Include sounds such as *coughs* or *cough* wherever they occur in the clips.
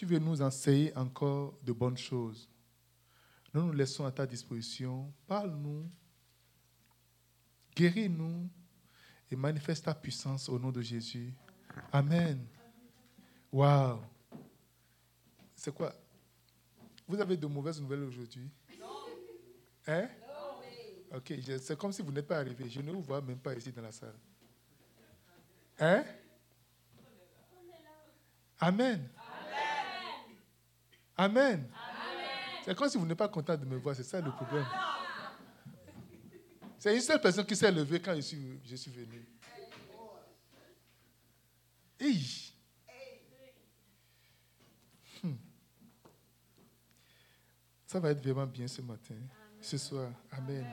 tu veux nous enseigner encore de bonnes choses. Nous nous laissons à ta disposition. Parle-nous, guéris-nous et manifeste ta puissance au nom de Jésus. Amen. Waouh. C'est quoi? Vous avez de mauvaises nouvelles aujourd'hui? Non. Hein? Ok, c'est comme si vous n'êtes pas arrivé. Je ne vous vois même pas ici dans la salle. Hein? Amen. Amen. C'est comme si vous n'êtes pas content de me voir, c'est ça le problème. C'est une seule personne qui s'est levée quand je suis, je suis venu. Hmm. Ça va être vraiment bien ce matin, ce soir. Amen.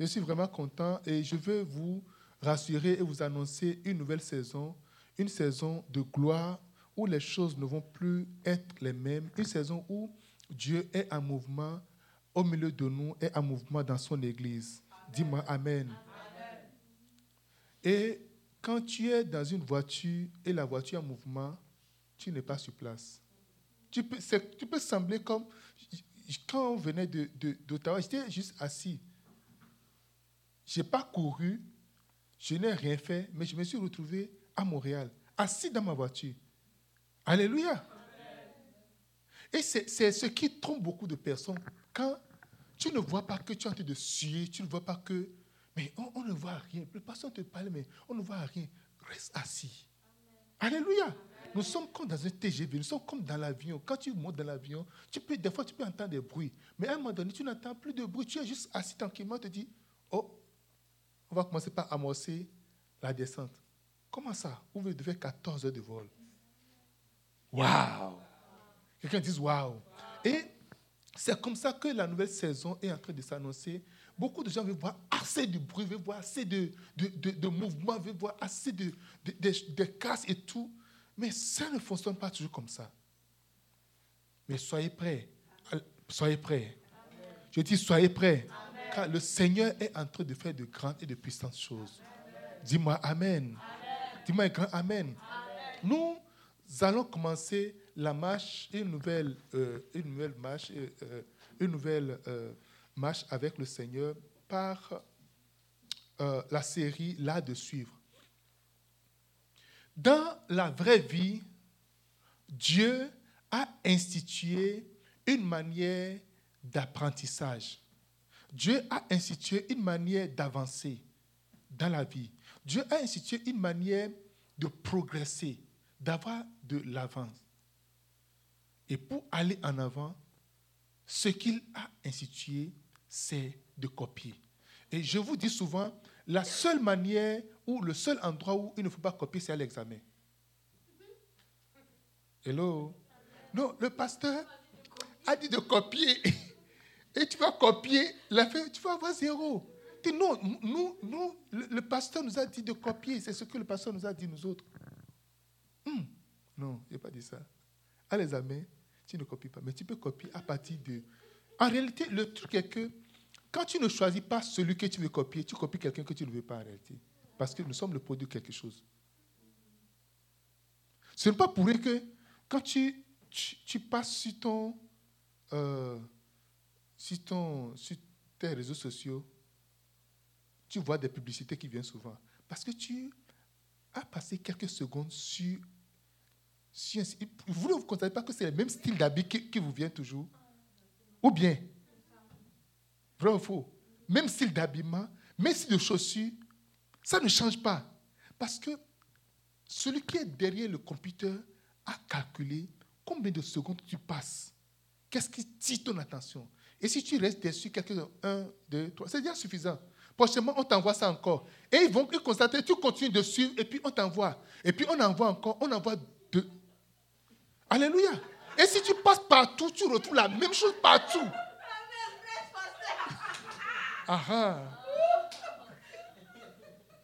Je suis vraiment content et je veux vous rassurer et vous annoncer une nouvelle saison, une saison de gloire où les choses ne vont plus être les mêmes, une saison où Dieu est en mouvement au milieu de nous, est en mouvement dans son Église. Dis-moi Amen. Et quand tu es dans une voiture et la voiture en mouvement, tu n'es pas sur place. Tu peux, sembler comme quand on venait d'Ottawa, de, j'étais juste assis. Je n'ai pas couru, je n'ai rien fait, mais je me suis retrouvé à Montréal, assis dans ma voiture. Alléluia. Et c'est ce qui trompe beaucoup de personnes. Quand tu ne vois pas que tu es en train de suer, tu ne vois pas que. Mais on, ne voit rien. Le pasteur te parle, mais on ne voit rien. Reste assis. Alléluia. Nous sommes comme dans un TGV, nous sommes comme dans l'avion. Quand tu montes dans l'avion, tu peux, des fois tu peux entendre des bruits. Mais à un moment donné, tu n'entends plus de bruit. Tu es juste assis tranquillement, tu te dis, oh, on va commencer par amorcer la descente. Comment ça? Vous devez 14 heures de vol? Waouh Quelqu'un dit waouh Et c'est comme ça que la nouvelle saison est en train de s'annoncer. Beaucoup de gens veulent voir assez de bruit, veulent voir assez de, de, de, mouvements, veulent voir assez de, de, et tout. Mais ça ne fonctionne pas toujours comme ça. Mais soyez prêts. Soyez prêts. Je dis soyez prêts. Car le Seigneur est en train de faire de grandes et de puissantes choses. Dis-moi Amen. Dis-moi un grand Amen. Nous allons commencer la marche, une nouvelle, euh, une nouvelle marche, euh, euh, une nouvelle marche avec le Seigneur par la série Là de suivre. Dans la vraie vie, Dieu a institué une manière d'apprentissage. Dieu a institué une manière d'avancer dans la vie. Dieu a institué une manière de progresser, d'avoir de l'avance. Et pour aller en avant, ce qu'il a institué, c'est de copier. Et je vous dis souvent, la seule manière ou le seul endroit où il ne faut pas copier, c'est à l'examen. Hello? Non, le pasteur a dit de copier. *laughs* Et tu vas copier, tu vas avoir zéro. non, nous, nous, le, pasteur nous a dit de copier. C'est ce que le pasteur nous a dit, nous autres. Hmm. Non, il n'a pas dit ça. À l'examen, tu ne copies pas, mais tu peux copier à partir de... En réalité, le truc est que quand tu ne choisis pas celui que tu veux copier, tu copies quelqu'un que tu ne veux pas en réalité. Parce que nous sommes le produit de quelque chose. Ce n'est pas pour rien que quand tu, tu, passes sur ton, euh, sur, ton, sur tes réseaux sociaux, tu vois des publicités qui viennent souvent. Parce que tu as passé quelques secondes sur vous ne vous constatez pas que c'est le même style d'habit qui, vous vient toujours? Ou bien Vrai ou faux Même style d'habillement, même style de chaussures, ça ne change pas. Parce que celui qui est derrière le computer a calculé combien de secondes tu passes. Qu'est-ce qui tire ton attention? Et si tu restes dessus quelques un, deux, trois, c'est déjà suffisant. Prochainement, on t'envoie ça encore. Et ils vont constater, tu continues dessus, et puis on t'envoie. Et puis on envoie encore, on envoie Alléluia. Et si tu passes partout, tu retrouves la même chose partout. Ah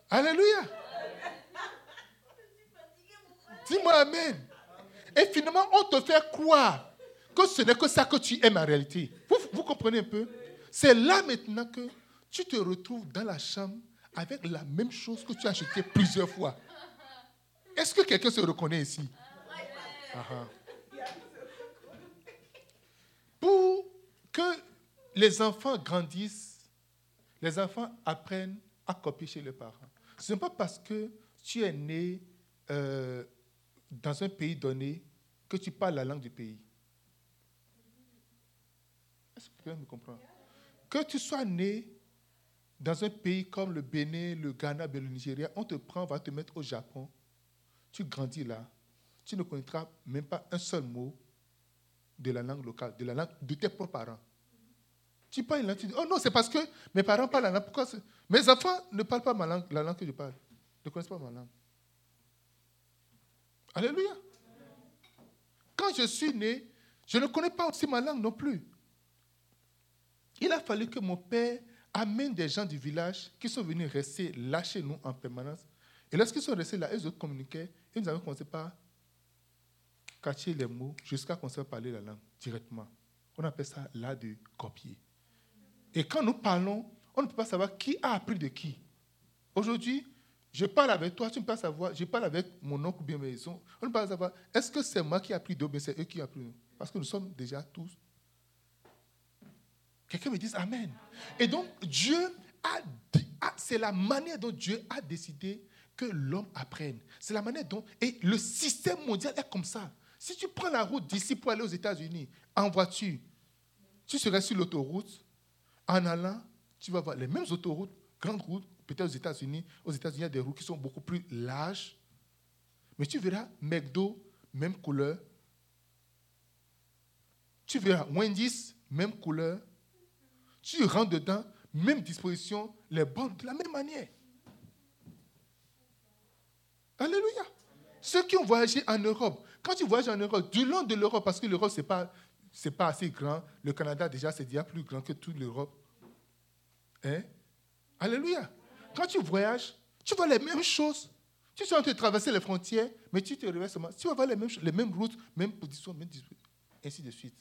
Alléluia. Dis-moi Amen. Et finalement, on te fait croire que ce n'est que ça que tu aimes en réalité. Vous, vous comprenez un peu? C'est là maintenant que tu te retrouves dans la chambre avec la même chose que tu as acheté plusieurs fois. Est-ce que quelqu'un se reconnaît ici? Les enfants grandissent, les enfants apprennent à copier chez les parents. Ce n'est pas parce que tu es né euh, dans un pays donné que tu parles la langue du pays. Est-ce que quelqu'un me comprend? Que tu sois né dans un pays comme le Bénin, le Ghana, le Nigeria, on te prend, on va te mettre au Japon. Tu grandis là. Tu ne connaîtras même pas un seul mot de la langue locale, de la langue de tes propres parents. Tu parles une langue, tu dis, oh non, c'est parce que mes parents parlent la langue. Pourquoi Mes enfants ne parlent pas ma langue, la langue que je parle. Ne connaissent pas ma langue. Alléluia. Quand je suis né, je ne connais pas aussi ma langue non plus. Il a fallu que mon père amène des gens du village qui sont venus rester là chez nous en permanence. Et lorsqu'ils sont restés là, ils ont communiqué. Et nous avons commencé par cacher les mots jusqu'à commencer à parler la langue directement. On appelle ça l'art de copier. Et quand nous parlons, on ne peut pas savoir qui a appris de qui. Aujourd'hui, je parle avec toi, tu ne peux pas savoir, je parle avec mon oncle ou bien maison. On ne peut pas savoir, est-ce que c'est moi qui ai appris d'eux, bien c'est eux qui ont appris Parce que nous sommes déjà tous. Quelqu'un me dit Amen. Et donc, Dieu a, c'est la manière dont Dieu a décidé que l'homme apprenne. C'est la manière dont, et le système mondial est comme ça. Si tu prends la route d'ici pour aller aux États-Unis en voiture, tu serais sur l'autoroute, en allant, tu vas voir les mêmes autoroutes, grandes routes, peut-être aux États-Unis. Aux États-Unis, il y a des routes qui sont beaucoup plus larges. Mais tu verras McDo, même couleur. Tu verras Wendy's, même couleur. Tu rentres dedans, même disposition, les bornes de la même manière. Alléluia. Ceux qui ont voyagé en Europe, quand tu voyages en Europe, du long de l'Europe, parce que l'Europe, ce n'est pas, pas assez grand, le Canada, déjà, c'est déjà plus grand que toute l'Europe. Hein? Alléluia. Quand tu voyages, tu vois les mêmes choses. Tu es en train de traverser les frontières, mais tu te réveilles seulement. Tu vas voir les mêmes, les mêmes routes, même position, même ainsi de suite.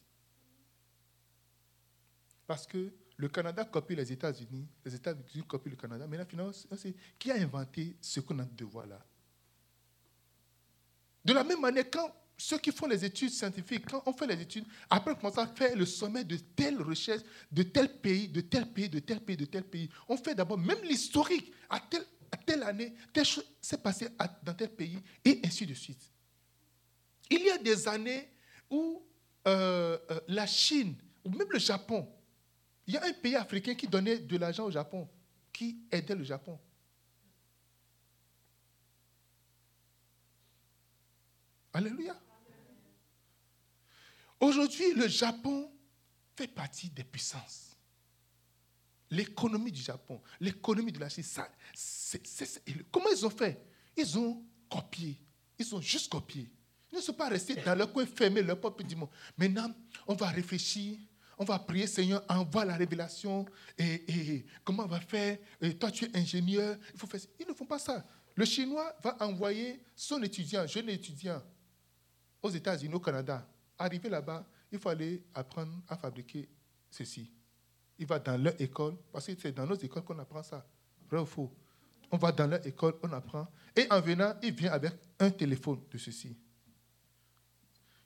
Parce que le Canada copie les États-Unis, les États-Unis copient le Canada. Mais là, finalement, c'est qui a inventé ce qu'on a de voir là De la même manière, quand ceux qui font les études scientifiques, quand on fait les études, après on commence à faire le sommet de telle recherche, de tel pays, de tel pays, de tel pays, de tel pays. On fait d'abord même l'historique. À telle, année, telle chose s'est passée dans tel pays, et ainsi de suite. Il y a des années où euh, euh, la Chine, ou même le Japon, il y a un pays africain qui donnait de l'argent au Japon, qui aidait le Japon. Alléluia. Aujourd'hui, le Japon fait partie des puissances. L'économie du Japon, l'économie de la Chine, comment ils ont fait? Ils ont copié. Ils ont juste copié. Ils ne sont pas restés dans leur coin fermé, leur propre dit Maintenant, on va réfléchir, on va prier, Seigneur, envoie la révélation. Et, comment on va faire? Et Toi, tu es ingénieur, il faut faire Ils ne font pas ça. Le Chinois va envoyer son étudiant, jeune étudiant, aux États-Unis, au Canada, Arrivé là-bas, il faut aller apprendre à fabriquer ceci. Il va dans leur école, parce que c'est dans nos écoles qu'on apprend ça. Vrai ou faux? On va dans leur école, on apprend. Et en venant, il vient avec un téléphone de ceci.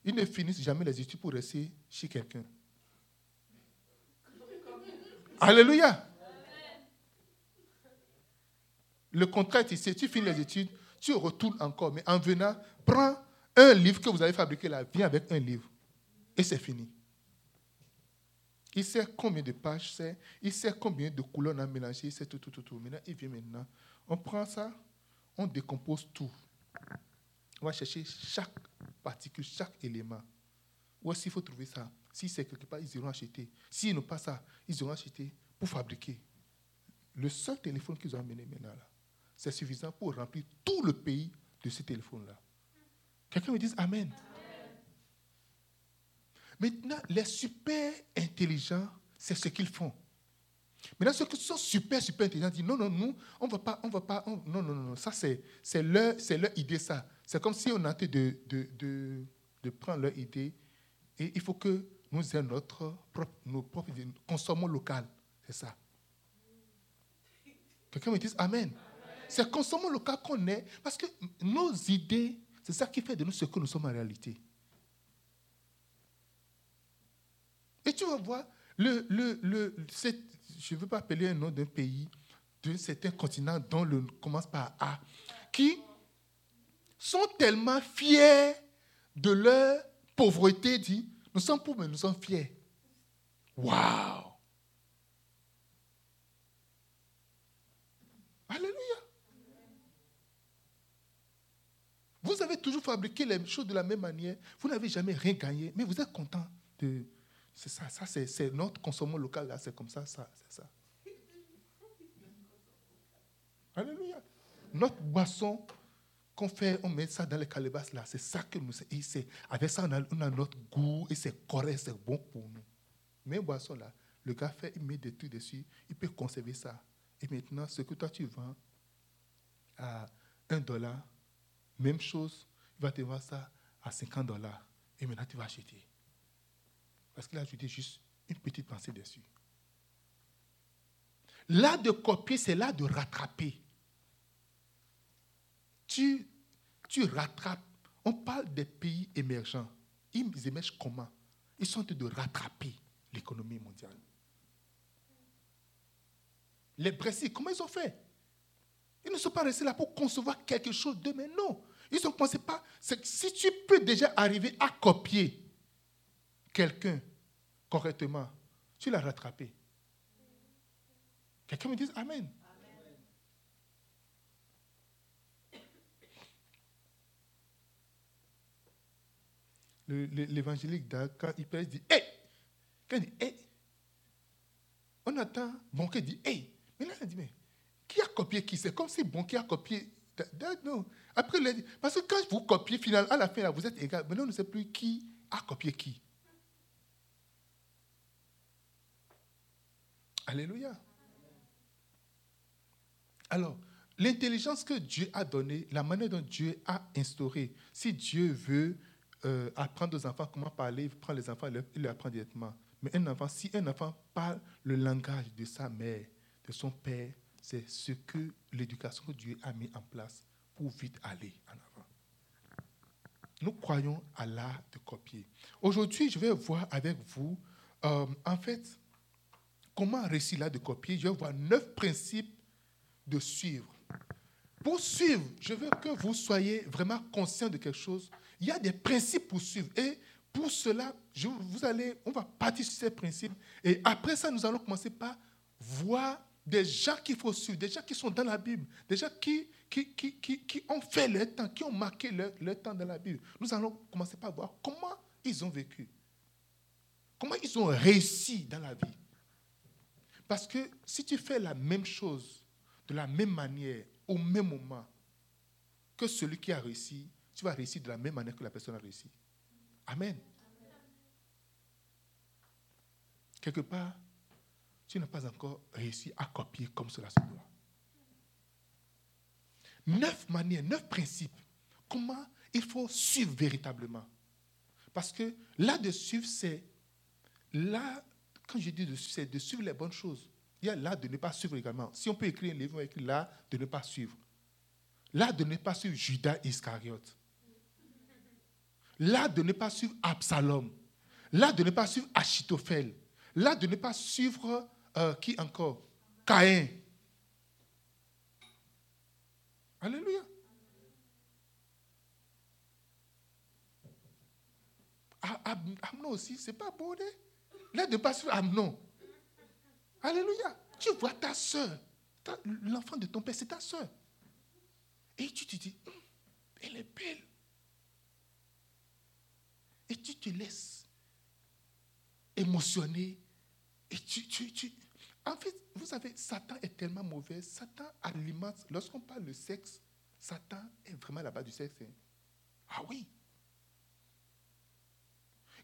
Ils ne finissent jamais les études pour rester chez quelqu'un. Alléluia. Le contrat est ici. Tu finis les études, tu retournes encore. Mais en venant, prends un livre que vous avez fabriqué là vient avec un livre. Et c'est fini. Il sait combien de pages c'est, il sait combien de couleurs on a mélangé, il tout, tout, tout, tout. Maintenant, il vient maintenant. On prend ça, on décompose tout. On va chercher chaque particule, chaque élément. Où est-ce qu'il faut trouver ça? Si c'est quelque part, ils iront acheter. S'ils n'ont pas ça, ils iront acheter pour fabriquer. Le seul téléphone qu'ils ont amené maintenant, c'est suffisant pour remplir tout le pays de ce téléphone-là. Quelqu'un me dit Amen. Maintenant, les super intelligents, c'est ce qu'ils font. Maintenant, ceux qui sont super, super intelligents disent non, non, nous, on ne va pas, on va pas, non, non, non, non, ça c'est, c'est, leur, c'est leur idée, ça. C'est comme si on était de, de, de, de, prendre leur idée et il faut que nous ayons notre propre, nos propres consommons local. C'est ça. Quelqu'un me dit Amen. Amen. C'est consommons local qu'on est parce que nos idées c'est ça qui fait de nous ce que nous sommes en réalité. Et tu vas voir, le, le, le, je ne veux pas appeler un nom d'un pays, d'un certain continent dont le commence par A, qui sont tellement fiers de leur pauvreté, dit, nous sommes pauvres, mais nous sommes fiers. Waouh! Alléluia! Vous avez toujours fabriqué les choses de la même manière. Vous n'avez jamais rien gagné, mais vous êtes content de. C'est ça, ça c'est notre consommation local là, c'est comme ça, ça, c'est ça. Alléluia. Notre boisson qu'on fait, on met ça dans les calebasses là, c'est ça que nous. Et avec ça, on a, on a, notre goût et c'est correct, c'est bon pour nous. Mais boisson là, le gars fait, il met des trucs dessus, il peut conserver ça. Et maintenant, ce que toi tu vends à un dollar, même chose, il va te vendre ça à 50 dollars. Et maintenant, tu vas acheter. Parce qu'il a ajouté juste une petite pensée dessus. Là de copier, c'est là de rattraper. Tu, tu rattrapes. On parle des pays émergents. Ils émergent comment? Ils sont en train de rattraper l'économie mondiale. Les Brexit, comment ils ont fait? Ils ne sont pas restés là pour concevoir quelque chose d'eux, mais non. Ils ont pensé pas. Si tu peux déjà arriver à copier quelqu'un correctement, tu l'as rattrapé. Quelqu'un me dit Amen. L'évangélique, quand il prêche, dit Hé il dit Hé On attend, bon, qui dit Hé Mais là, il dit Mais qui a copié qui? C'est comme si bon qui a copié. Non. Après, parce que quand vous copiez, finalement, à la fin, vous êtes égal. Maintenant, on ne sait plus qui a copié qui. Alléluia. Alors, l'intelligence que Dieu a donnée, la manière dont Dieu a instauré, si Dieu veut euh, apprendre aux enfants comment parler, il prend les enfants, il les apprend directement. Mais un enfant, si un enfant parle le langage de sa mère, de son père, c'est ce que l'éducation que Dieu a mis en place pour vite aller en avant. Nous croyons à l'art de copier. Aujourd'hui, je vais voir avec vous, euh, en fait, comment réussir l'art de copier. Je vais voir neuf principes de suivre. Pour suivre, je veux que vous soyez vraiment conscient de quelque chose. Il y a des principes pour suivre. Et pour cela, vous allez, on va partir sur ces principes. Et après ça, nous allons commencer par voir des gens qu'il faut suivre, des gens qui sont dans la Bible, des gens qui, qui, ont fait leur temps, qui ont marqué leur, leur, temps dans la Bible. Nous allons commencer par voir comment ils ont vécu, comment ils ont réussi dans la vie. Parce que si tu fais la même chose, de la même manière, au même moment, que celui qui a réussi, tu vas réussir de la même manière que la personne a réussi. Amen. Quelque part, tu n'as pas encore réussi à copier comme cela se doit. Neuf manières, neuf principes. Comment il faut suivre véritablement. Parce que là de suivre, c'est là, quand je dis de suivre, c'est de suivre les bonnes choses. Il y a là de ne pas suivre également. Si on peut écrire un livre, on va écrire là de ne pas suivre. Là de ne pas suivre Judas Iscariote. Là de ne pas suivre Absalom. Là de ne pas suivre Achitophel. Là de ne pas suivre euh, qui encore? Caïn. Alléluia. Amnon aussi, c'est pas. Hein? Là, de pas suivre Amnon. Alléluia. Tu vois ta soeur, l'enfant de ton père, c'est ta soeur. Et tu te dis, hum, elle est belle. Et tu te laisses émotionner. Et tu, tu, tu, en fait, vous savez, Satan est tellement mauvais. Satan alimente. Lorsqu'on parle de sexe, Satan est vraiment là-bas du sexe. Hein. Ah oui.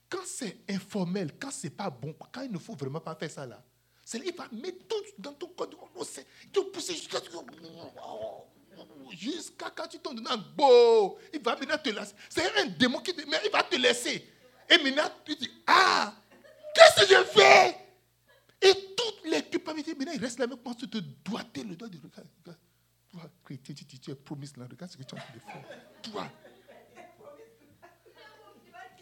Quand c'est informel, quand c'est pas bon, quand il ne faut vraiment pas faire ça là, il va mettre tout dans ton corps. Il te pousser jusqu'à jusqu'à quand tu tombes dans beau. Il va maintenant te laisser. C'est un démon qui te mais il va te laisser. Et maintenant, tu dis, ah, qu'est-ce que je fais? Toutes les culpabilités, maintenant, il reste là même pour te doigter le doigt de regarde. Toi, chrétien, tu, tu, tu es promis là, regarde ce que tu as faire. Toi.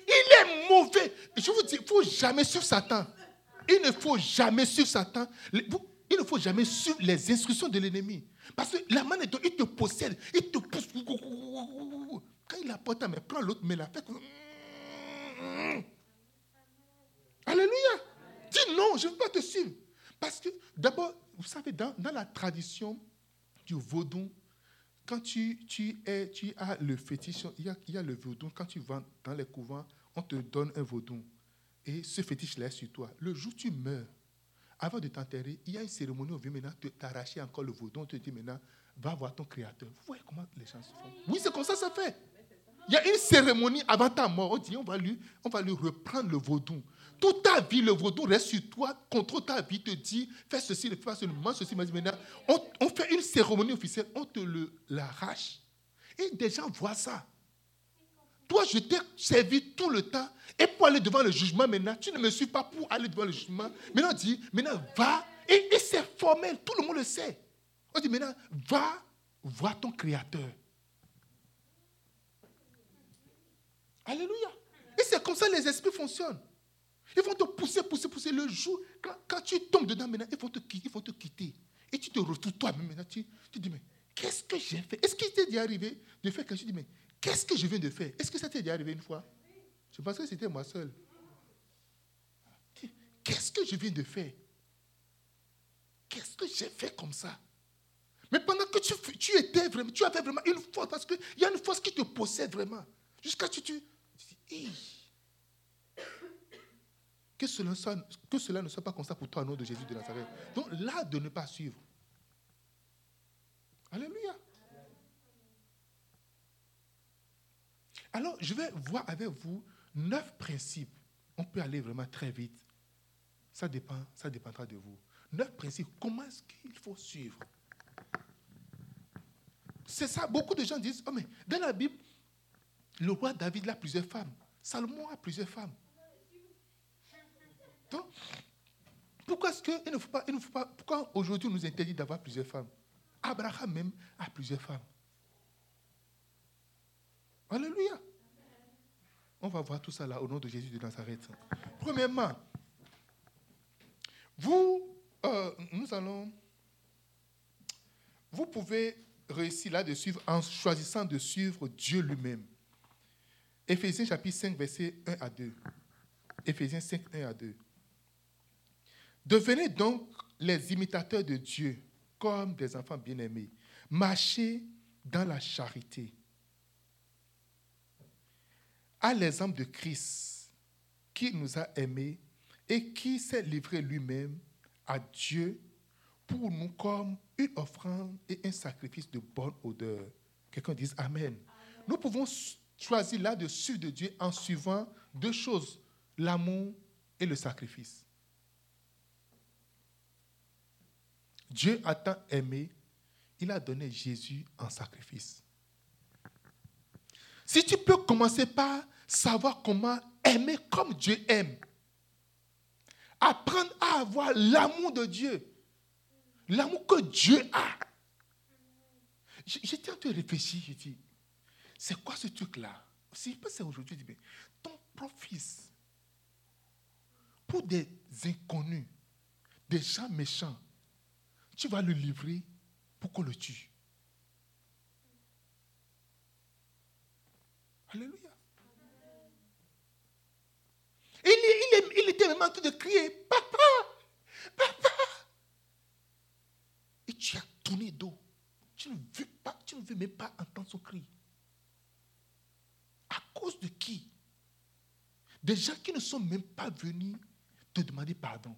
Il est mauvais. Je vous dis, il ne faut jamais suivre Satan. il ne faut jamais suivre Satan. Il ne faut jamais suivre les instructions de l'ennemi. Parce que la main, il te possède, il te pousse. Quand il apporte ta main, prends l'autre main, la fait. Alléluia. Dis non, je ne veux pas te suivre. Parce que d'abord, vous savez, dans, la tradition du vaudou, quand tu, as le fétiche, il y a, le vaudou, quand tu vas dans les couvents, on te donne un vaudou. Et ce fétiche là sur toi. Le jour où tu meurs, avant de t'enterrer, il y a une cérémonie, on vient maintenant t'arracher encore le vaudou, on te dit maintenant, va voir ton créateur. Vous voyez comment les gens se font Oui, c'est comme ça ça fait. Il y a une cérémonie avant ta mort, on dit, on va lui, on va lui reprendre le vaudou. Toute ta vie, le vaudou reste sur toi, contrôle ta vie, te dit, fais ceci, fais ceci, mange ceci, maintenant. On, on fait une cérémonie officielle, on te l'arrache. Et des gens voient ça. Toi, je t'ai servi tout le temps. Et pour aller devant le jugement maintenant, tu ne me suis pas pour aller devant le jugement. Maintenant, on dit, maintenant, va. Et, et c'est formel, tout le monde le sait. On dit, maintenant, va voir ton Créateur. Alléluia. Et c'est comme ça que les esprits fonctionnent. Ils vont te pousser, pousser, pousser. Le jour, quand, tu tombes dedans maintenant, ils vont te, ils vont te quitter. Et tu te retrouves toi-même maintenant. Tu, tu dis, mais qu'est-ce que j'ai fait? Est-ce qu'il t'est déjà arrivé de faire quelque chose? Tu dis, mais qu'est-ce que je viens de faire? Est-ce que ça t'est déjà arrivé une fois? Je pense que c'était moi seul. Qu'est-ce que je viens de faire? Qu'est-ce que j'ai fait comme ça? Mais pendant que tu, tu étais vraiment, tu avais vraiment une force, parce qu'il y a une force qui te possède vraiment. Jusqu'à ce que tu, tu dis, que cela, ne soit pas comme ça pour toi au nom de Jésus de Nazareth. Donc là, de ne pas suivre. Alléluia. Alors, je vais voir avec vous neuf principes. On peut aller vraiment très vite. Ça dépend, ça dépendra de vous. Neuf principes. Comment est-ce qu'il faut suivre? C'est ça. Beaucoup de gens disent, oh mais dans la Bible, le roi David a plusieurs femmes. Salomon a plusieurs femmes. Donc, pourquoi est-ce qu'il ne faut pas, il ne faut pas, pourquoi aujourd'hui on nous interdit d'avoir plusieurs femmes? Abraham même a plusieurs femmes. Alléluia. On va voir tout ça là au nom de Jésus de Nazareth. Premièrement, vous, euh, nous allons, vous pouvez réussir là de suivre en choisissant de suivre Dieu lui-même. Éphésiens chapitre 5, verset 1 à 2. Éphésiens 5, 1 à 2. Devenez donc les imitateurs de Dieu comme des enfants bien-aimés. Marchez dans la charité. À l'exemple de Christ, qui nous a aimés et qui s'est livré lui-même à Dieu pour nous comme une offrande et un sacrifice de bonne odeur. Quelqu'un dise Amen. Nous pouvons choisir là-dessus de Dieu en suivant deux choses, l'amour et le sacrifice. Dieu a tant aimé, il a donné Jésus en sacrifice. Si tu peux commencer par savoir comment aimer comme Dieu aime, apprendre à avoir l'amour de Dieu, l'amour que Dieu a. J'étais en train de réfléchir, j'ai dit, c'est quoi ce truc-là? Si je pense aujourd'hui, je dis, ton propre fils, pour des inconnus, des gens méchants, tu vas le livrer pour qu'on le tue. Alléluia. Il, il, était même en train de crier, papa, papa. Et tu as tourné dos. Tu ne veux pas, tu ne veux même pas entendre son cri. À cause de qui? Des gens qui ne sont même pas venus te demander pardon.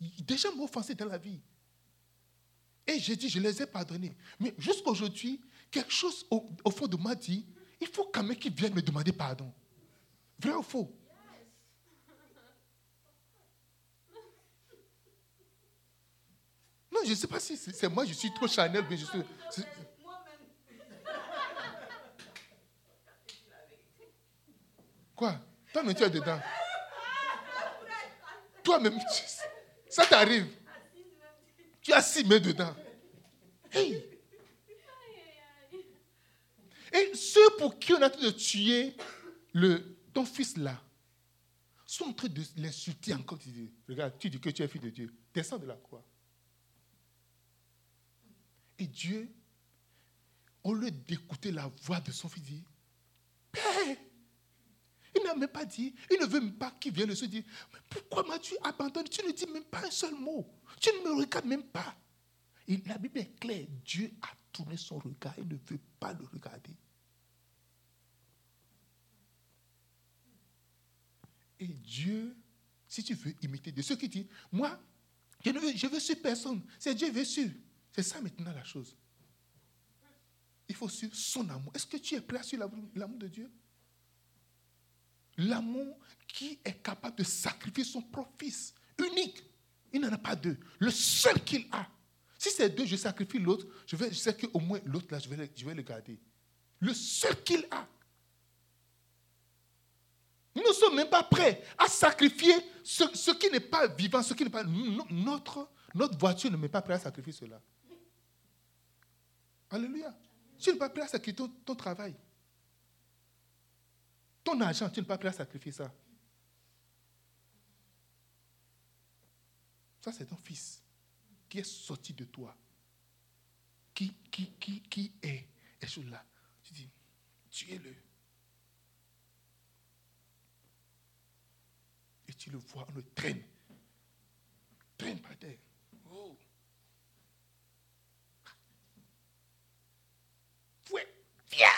Des gens m'ont offensé dans la vie. Et j'ai dit, je les ai pardonnés. Mais jusqu'à aujourd'hui, quelque chose au, fond de moi dit, il faut quand même qu'ils viennent me demander pardon. Vrai ou faux? Non, je ne sais pas si c'est moi, je suis trop Chanel, mais je suis... Quoi? Toi-même, tu es dedans. Toi-même, ça t'arrive. Tu as mains dedans. Et ceux pour qui on a train de tuer ton fils là sont en train de l'insulter encore. Regarde, tu dis que tu es fils de Dieu. Descends de la croix. Et Dieu, au lieu d'écouter la voix de son fils, dit, même pas dit, il ne veut même pas qu'il vienne se dire, mais pourquoi m'as-tu abandonné? Tu ne dis même pas un seul mot. Tu ne me regardes même pas. Et la Bible est claire, Dieu a tourné son regard, il ne veut pas le regarder. Et Dieu, si tu veux imiter de ceux qui disent, moi, je, ne veux, je veux suivre personne, c'est Dieu veut suivre. C'est ça maintenant la chose. Il faut suivre son amour. Est-ce que tu es prêt à suivre l'amour de Dieu? L'amour qui est capable de sacrifier son propre fils, unique. Il n'en a pas deux. Le seul qu'il a. Si c'est deux, je sacrifie l'autre, je, je sais qu'au moins l'autre là, je vais, le garder. Le seul qu'il a. Nous ne sommes même pas prêts à sacrifier ce, qui n'est pas vivant, ce qui n'est pas. Notre, notre voiture ne met pas prêt à sacrifier cela. Alléluia. Tu n'es pas prêt à sacrifier ton, travail. Ton argent, tu n'es pas prêt à sacrifier ça. Ça, c'est ton fils qui est sorti de toi. Qui, qui, qui, qui est, est là. Tu dis, tu es le Et tu le vois, on le traîne. Traîne par terre. Oh. Viens.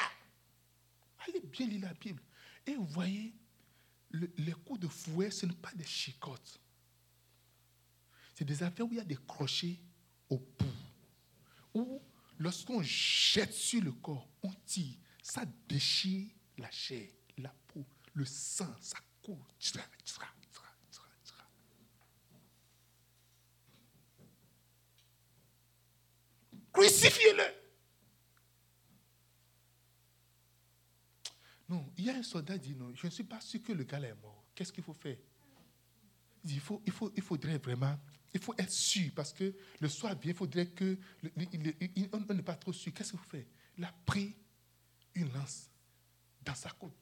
Allez bien lire la Bible. Et vous voyez, les coups de fouet, ce n'est pas des chicottes. C'est des affaires où il y a des crochets au bout. Où, lorsqu'on jette sur le corps, on tire. Ça déchire la chair, la peau, le sang, ça court. Crucifiez-le. Non, il y a un soldat qui dit non, je ne suis pas sûr que le gars est mort. Qu'est-ce qu'il faut faire? Il, dit, il, faut, il, faut, il faudrait vraiment, il faut être sûr parce que le soir vient, il faudrait que, on n'est pas trop sûr. Qu'est-ce qu'il faut faire? Il a pris une lance dans sa côte.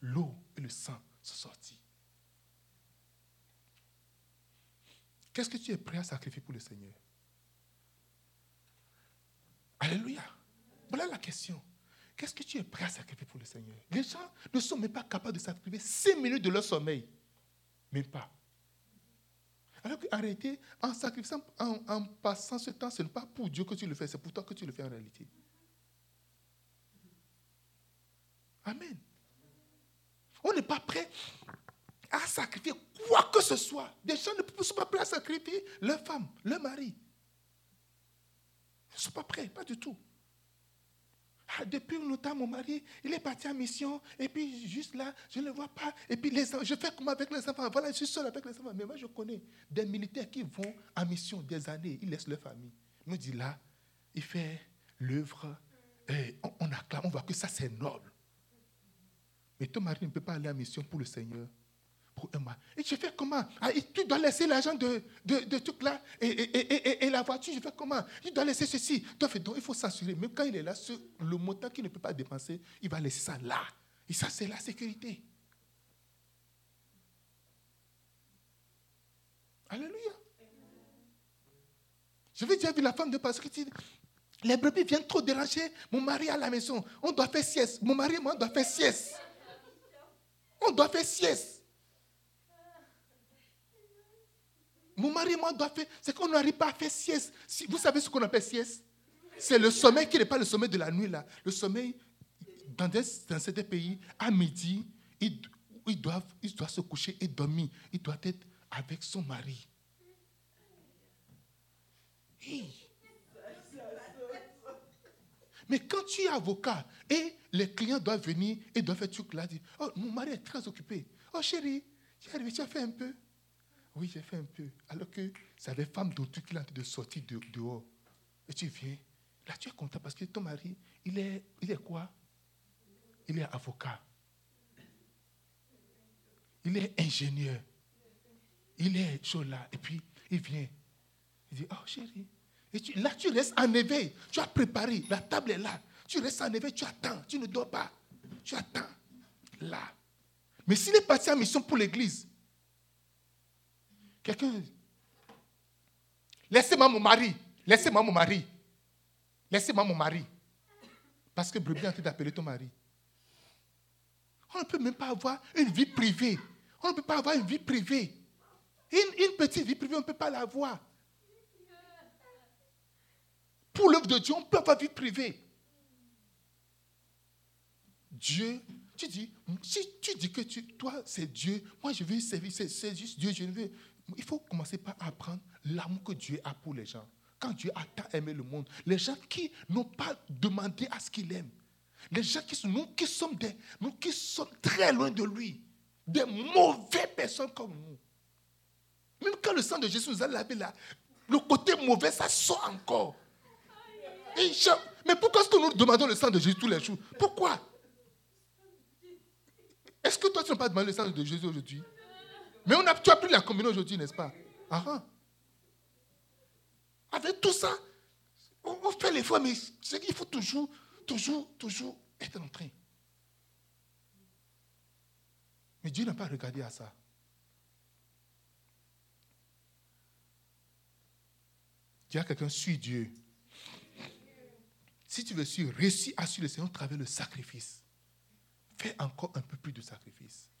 L'eau et le sang sont sortis. Qu'est-ce que tu es prêt à sacrifier pour le Seigneur? Alléluia. Voilà la question. Qu'est-ce que tu es prêt à sacrifier pour le Seigneur? Les gens ne sont même pas capables de sacrifier 5 minutes de leur sommeil. Même pas. Alors arrêtez, en sacrifiant, en, en, passant ce temps, ce n'est pas pour Dieu que tu le fais, c'est pour toi que tu le fais en réalité. Amen. On n'est pas prêt à sacrifier quoi que ce soit. Des gens ne sont pas prêts à sacrifier leur femme, leur mari. Ils ne sont pas prêts, pas du tout. Ah, depuis longtemps, mon mari, il est parti en mission, et puis juste là, je ne le vois pas. Et puis les, je fais comme avec les enfants? Voilà, je suis seul avec les enfants. Mais moi, je connais des militaires qui vont en mission des années, ils laissent leur famille. Il me dit là, il fait l'œuvre, on, on acclame, on voit que ça c'est noble. Mais ton mari ne peut pas aller en mission pour le Seigneur pour un mois. Et je fais comment? Ah, Tu dois laisser l'argent de, de, de, tout là et, et, et, la voiture, je fais comment? Il dois laisser ceci. Donc, il faut s'assurer. Même quand il est là, le montant qu'il ne peut pas dépenser, il va laisser ça là. Et ça, c'est la sécurité. Alléluia. Je vais dire à la femme de parce que les brebis viennent trop déranger mon mari à la maison. On doit faire sieste. Mon mari et moi, on doit faire sieste. On doit faire sieste. Mon mari et moi doit faire. C'est qu'on n'arrive pas à faire sieste. Vous savez ce qu'on appelle sieste? C'est le sommeil qui n'est pas le sommeil de la nuit là. Le sommeil dans, dans certains pays, à midi, ils, doivent, ils doivent se coucher et dormir. Ils doivent être avec son mari. Mais quand tu es avocat et les clients doivent venir et doivent faire tout là, dire, oh, mon mari est très occupé. Oh chérie, tu as fait un peu. Oui, j'ai fait un peu. Alors que c'est des femmes d'autres qui de sortir dehors. Et tu viens. Là, tu es content parce que ton mari, il est, il est quoi? Il est avocat. Il est ingénieur. Il est chaud là. Et puis, il vient. Il dit, oh chérie. Et là, tu restes en éveil. Tu as préparé. La table est là. Tu restes en éveil. Tu attends. Tu ne dors pas. tu attends là. Mais s'il est parti en mission pour l'église, quelqu'un. Laissez-moi mon mari. Laissez-moi mon mari. Laissez-moi mon mari. Parce que Brebis est en train d'appeler ton mari. On ne peut même pas avoir une vie privée. On ne peut pas avoir une vie privée. Une, petite vie privée, on ne peut pas l'avoir. Pour l'œuvre de Dieu, on peut avoir vie privée. Dieu, tu dis, si tu dis que tu, toi, c'est Dieu, moi je veux servir, c'est juste Dieu, je ne veux. Il faut commencer par apprendre l'amour que Dieu a pour les gens. Quand Dieu a tant aimé le monde, les gens qui n'ont pas demandé à ce qu'il aime, les gens qui sont, nous qui sommes des, nous qui sommes très loin de lui, des mauvaises personnes comme nous. Même quand le sang de Jésus nous a lavé là, le côté mauvais, ça sort encore. mais pourquoi est-ce que nous demandons le sang de Jésus tous les jours? Pourquoi? Est-ce que toi, tu n'as pas demandé le sang de Jésus aujourd'hui? Mais on a, tu as pris la communion aujourd'hui, n'est-ce pas? Ah, ah. Avec tout ça, on, on fait l'effort, mais c'est qu'il faut toujours, toujours, toujours être en train. Mais Dieu n'a pas regardé à ça. Dis à quelqu'un, suis Dieu. Si tu veux suivre, réussis à suivre le Seigneur à travers le sacrifice. Fais encore un peu plus de sacrifice.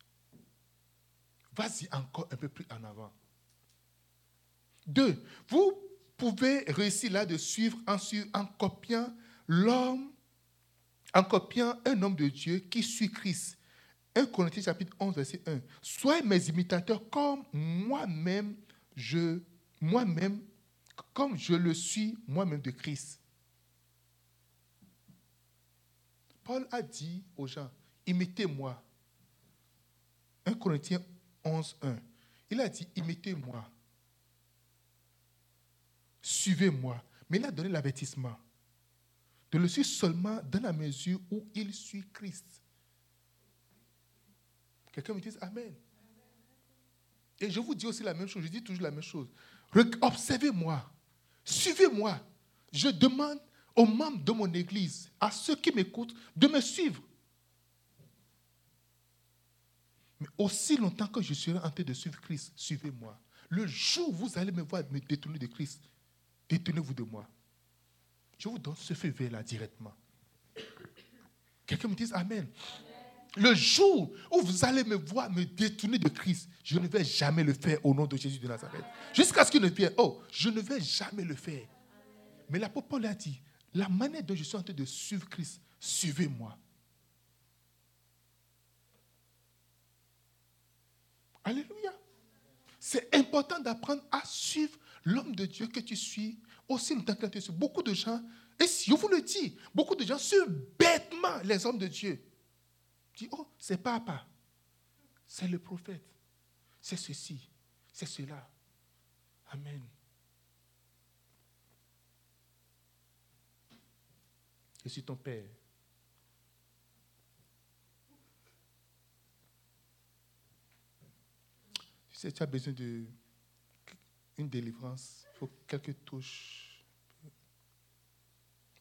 Vas-y encore un peu plus en avant. Deux, vous pouvez réussir là de suivre en, copiant l'homme, en copiant un homme de Dieu qui suit Christ. 1 Corinthiens chapitre 11, verset 1. Soyez mes imitateurs comme moi-même, je, moi-même, comme je le suis moi-même de Christ. Paul a dit aux gens, imitez-moi. 1 Corinthiens 11, 1. Il a dit, imitez-moi. Suivez-moi. Mais il a donné l'avertissement de le suivre seulement dans la mesure où il suit Christ. Quelqu'un me dit Amen. Et je vous dis aussi la même chose, je dis toujours la même chose. Observez-moi. Suivez-moi. Je demande aux membres de mon église, à ceux qui m'écoutent, de me suivre. Mais aussi longtemps que je serai en train de suivre Christ, suivez-moi. Le jour où vous allez me voir me détourner de Christ, détournez-vous de moi. Je vous donne ce feu vert là directement. Quelqu'un me dit Amen. Le jour où vous allez me voir me détourner de Christ, je ne vais jamais le faire au nom de Jésus de Nazareth. Jusqu'à ce qu'il ne vienne, oh, je ne vais jamais le faire. Mais l'apôtre Paul a dit, la manière dont je suis en train de suivre Christ, suivez-moi. Alléluia. C'est important d'apprendre à suivre l'homme de Dieu que tu suis aussi longtemps que tu. Beaucoup de gens, et si je vous le dis, beaucoup de gens suivent bêtement les hommes de Dieu. Dis, oh, c'est papa. C'est le prophète. C'est ceci. C'est cela. Amen. Je suis ton père. Sais, tu as besoin d'une délivrance. Il faut quelques touches.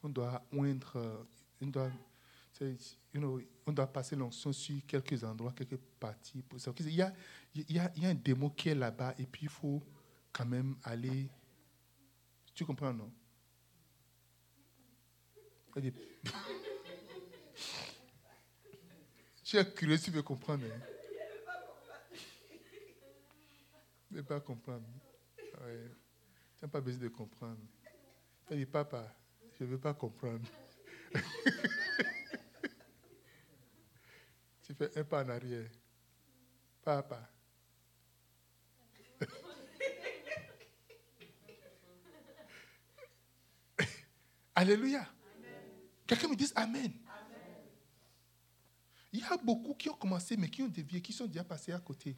On doit oindre, on doit on doit passer l'onction sur quelques endroits, quelques parties. Pour. Il, y a, il, y a, il y a un démo qui est là-bas et puis il faut quand même aller. Tu comprends, non? *laughs* Tu es curieux, tu veux comprendre. Hein? Tu ne veux pas comprendre. Tu n'as pas besoin de comprendre. Tu dis, papa, je ne veux pas comprendre. *laughs* Tu fais un pas en arrière. Papa. *laughs* Alléluia. Quelqu'un me dise Amen. Il y a beaucoup qui ont commencé, mais qui ont dévié, qui sont déjà passés à côté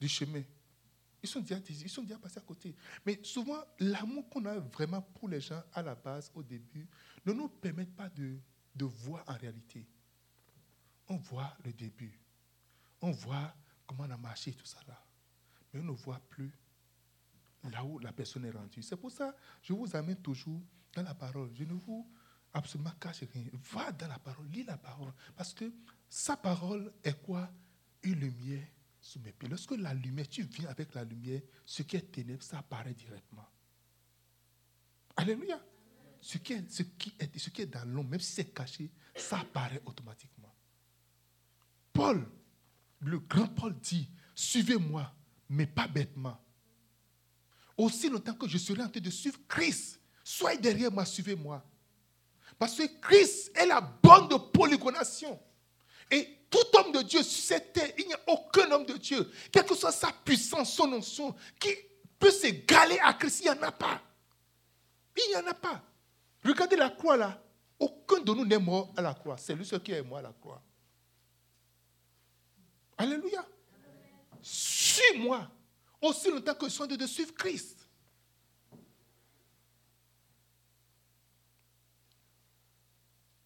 du chemin. Ils sont déjà, ils sont passés à côté. Mais souvent, l'amour qu'on a vraiment pour les gens à la base, au début, ne nous permet pas de, de voir en réalité on voit le début. On voit comment on a marché, tout ça là. Mais on ne voit plus là où la personne est rendue. C'est pour ça que je vous amène toujours dans la parole. Je ne vous absolument cache rien. Va dans la parole, lis la parole. Parce que sa parole est quoi? Une lumière Lorsque la lumière, tu viens avec la lumière, ce qui est ténèbre, ça apparaît directement. Alléluia. Ce qui est, ce qui est, ce qui est dans l'ombre, même si c'est caché, ça apparaît automatiquement. Paul, le grand Paul dit, suivez-moi, mais pas bêtement. Aussi longtemps que je serai en train de suivre Christ, soyez derrière moi, suivez-moi. Parce que Christ est la bande de polygonation. Et tout homme de Dieu sur cette terre, il n'y a aucun homme de Dieu, quelle que soit sa puissance, son onction, qui peut s'égaler à Christ. Il n'y en a pas. Il n'y en a pas. Regardez la croix là. Aucun de nous n'est mort à la croix. C'est lui seul qui est mort à la croix. Alléluia. Suis-moi aussi longtemps que je suis de suivre Christ.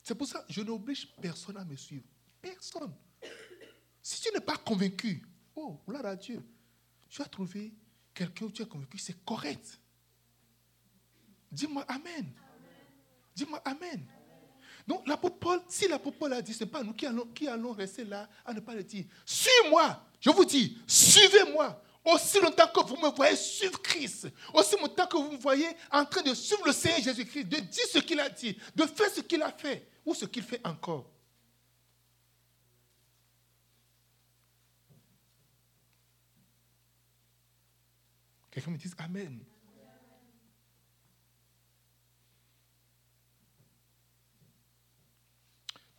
C'est pour ça que je n'oblige personne à me suivre. Personne. Si tu n'es pas convaincu, oh, gloire à Dieu, tu as trouvé quelqu'un où tu es convaincu, c'est correct. Dis-moi Amen. Dis-moi Amen. Donc, l'apôtre Paul, si l'apôtre Paul a dit, ce n'est pas nous qui allons, qui allons rester là à ne pas le dire. Suis-moi. Je vous dis, suivez-moi. Aussi longtemps que vous me voyez suivre Christ, aussi longtemps que vous me voyez en train de suivre le Seigneur Jésus-Christ, de dire ce qu'il a dit, de faire ce qu'il a fait ou ce qu'il fait encore. Quelqu'un me dit Amen.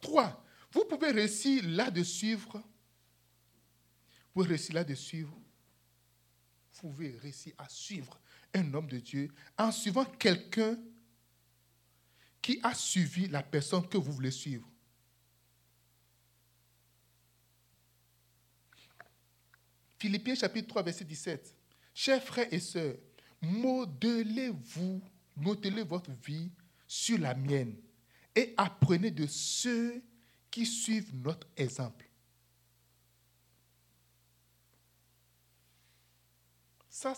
Trois, vous pouvez réussir là de suivre. Vous pouvez réussir là de suivre. Vous pouvez réussir à suivre un homme de Dieu en suivant quelqu'un qui a suivi la personne que vous voulez suivre. Philippiens chapitre 3, verset 17. Chers frères et sœurs, modelez-vous, modelez votre vie sur la mienne et apprenez de ceux qui suivent notre exemple. Ça,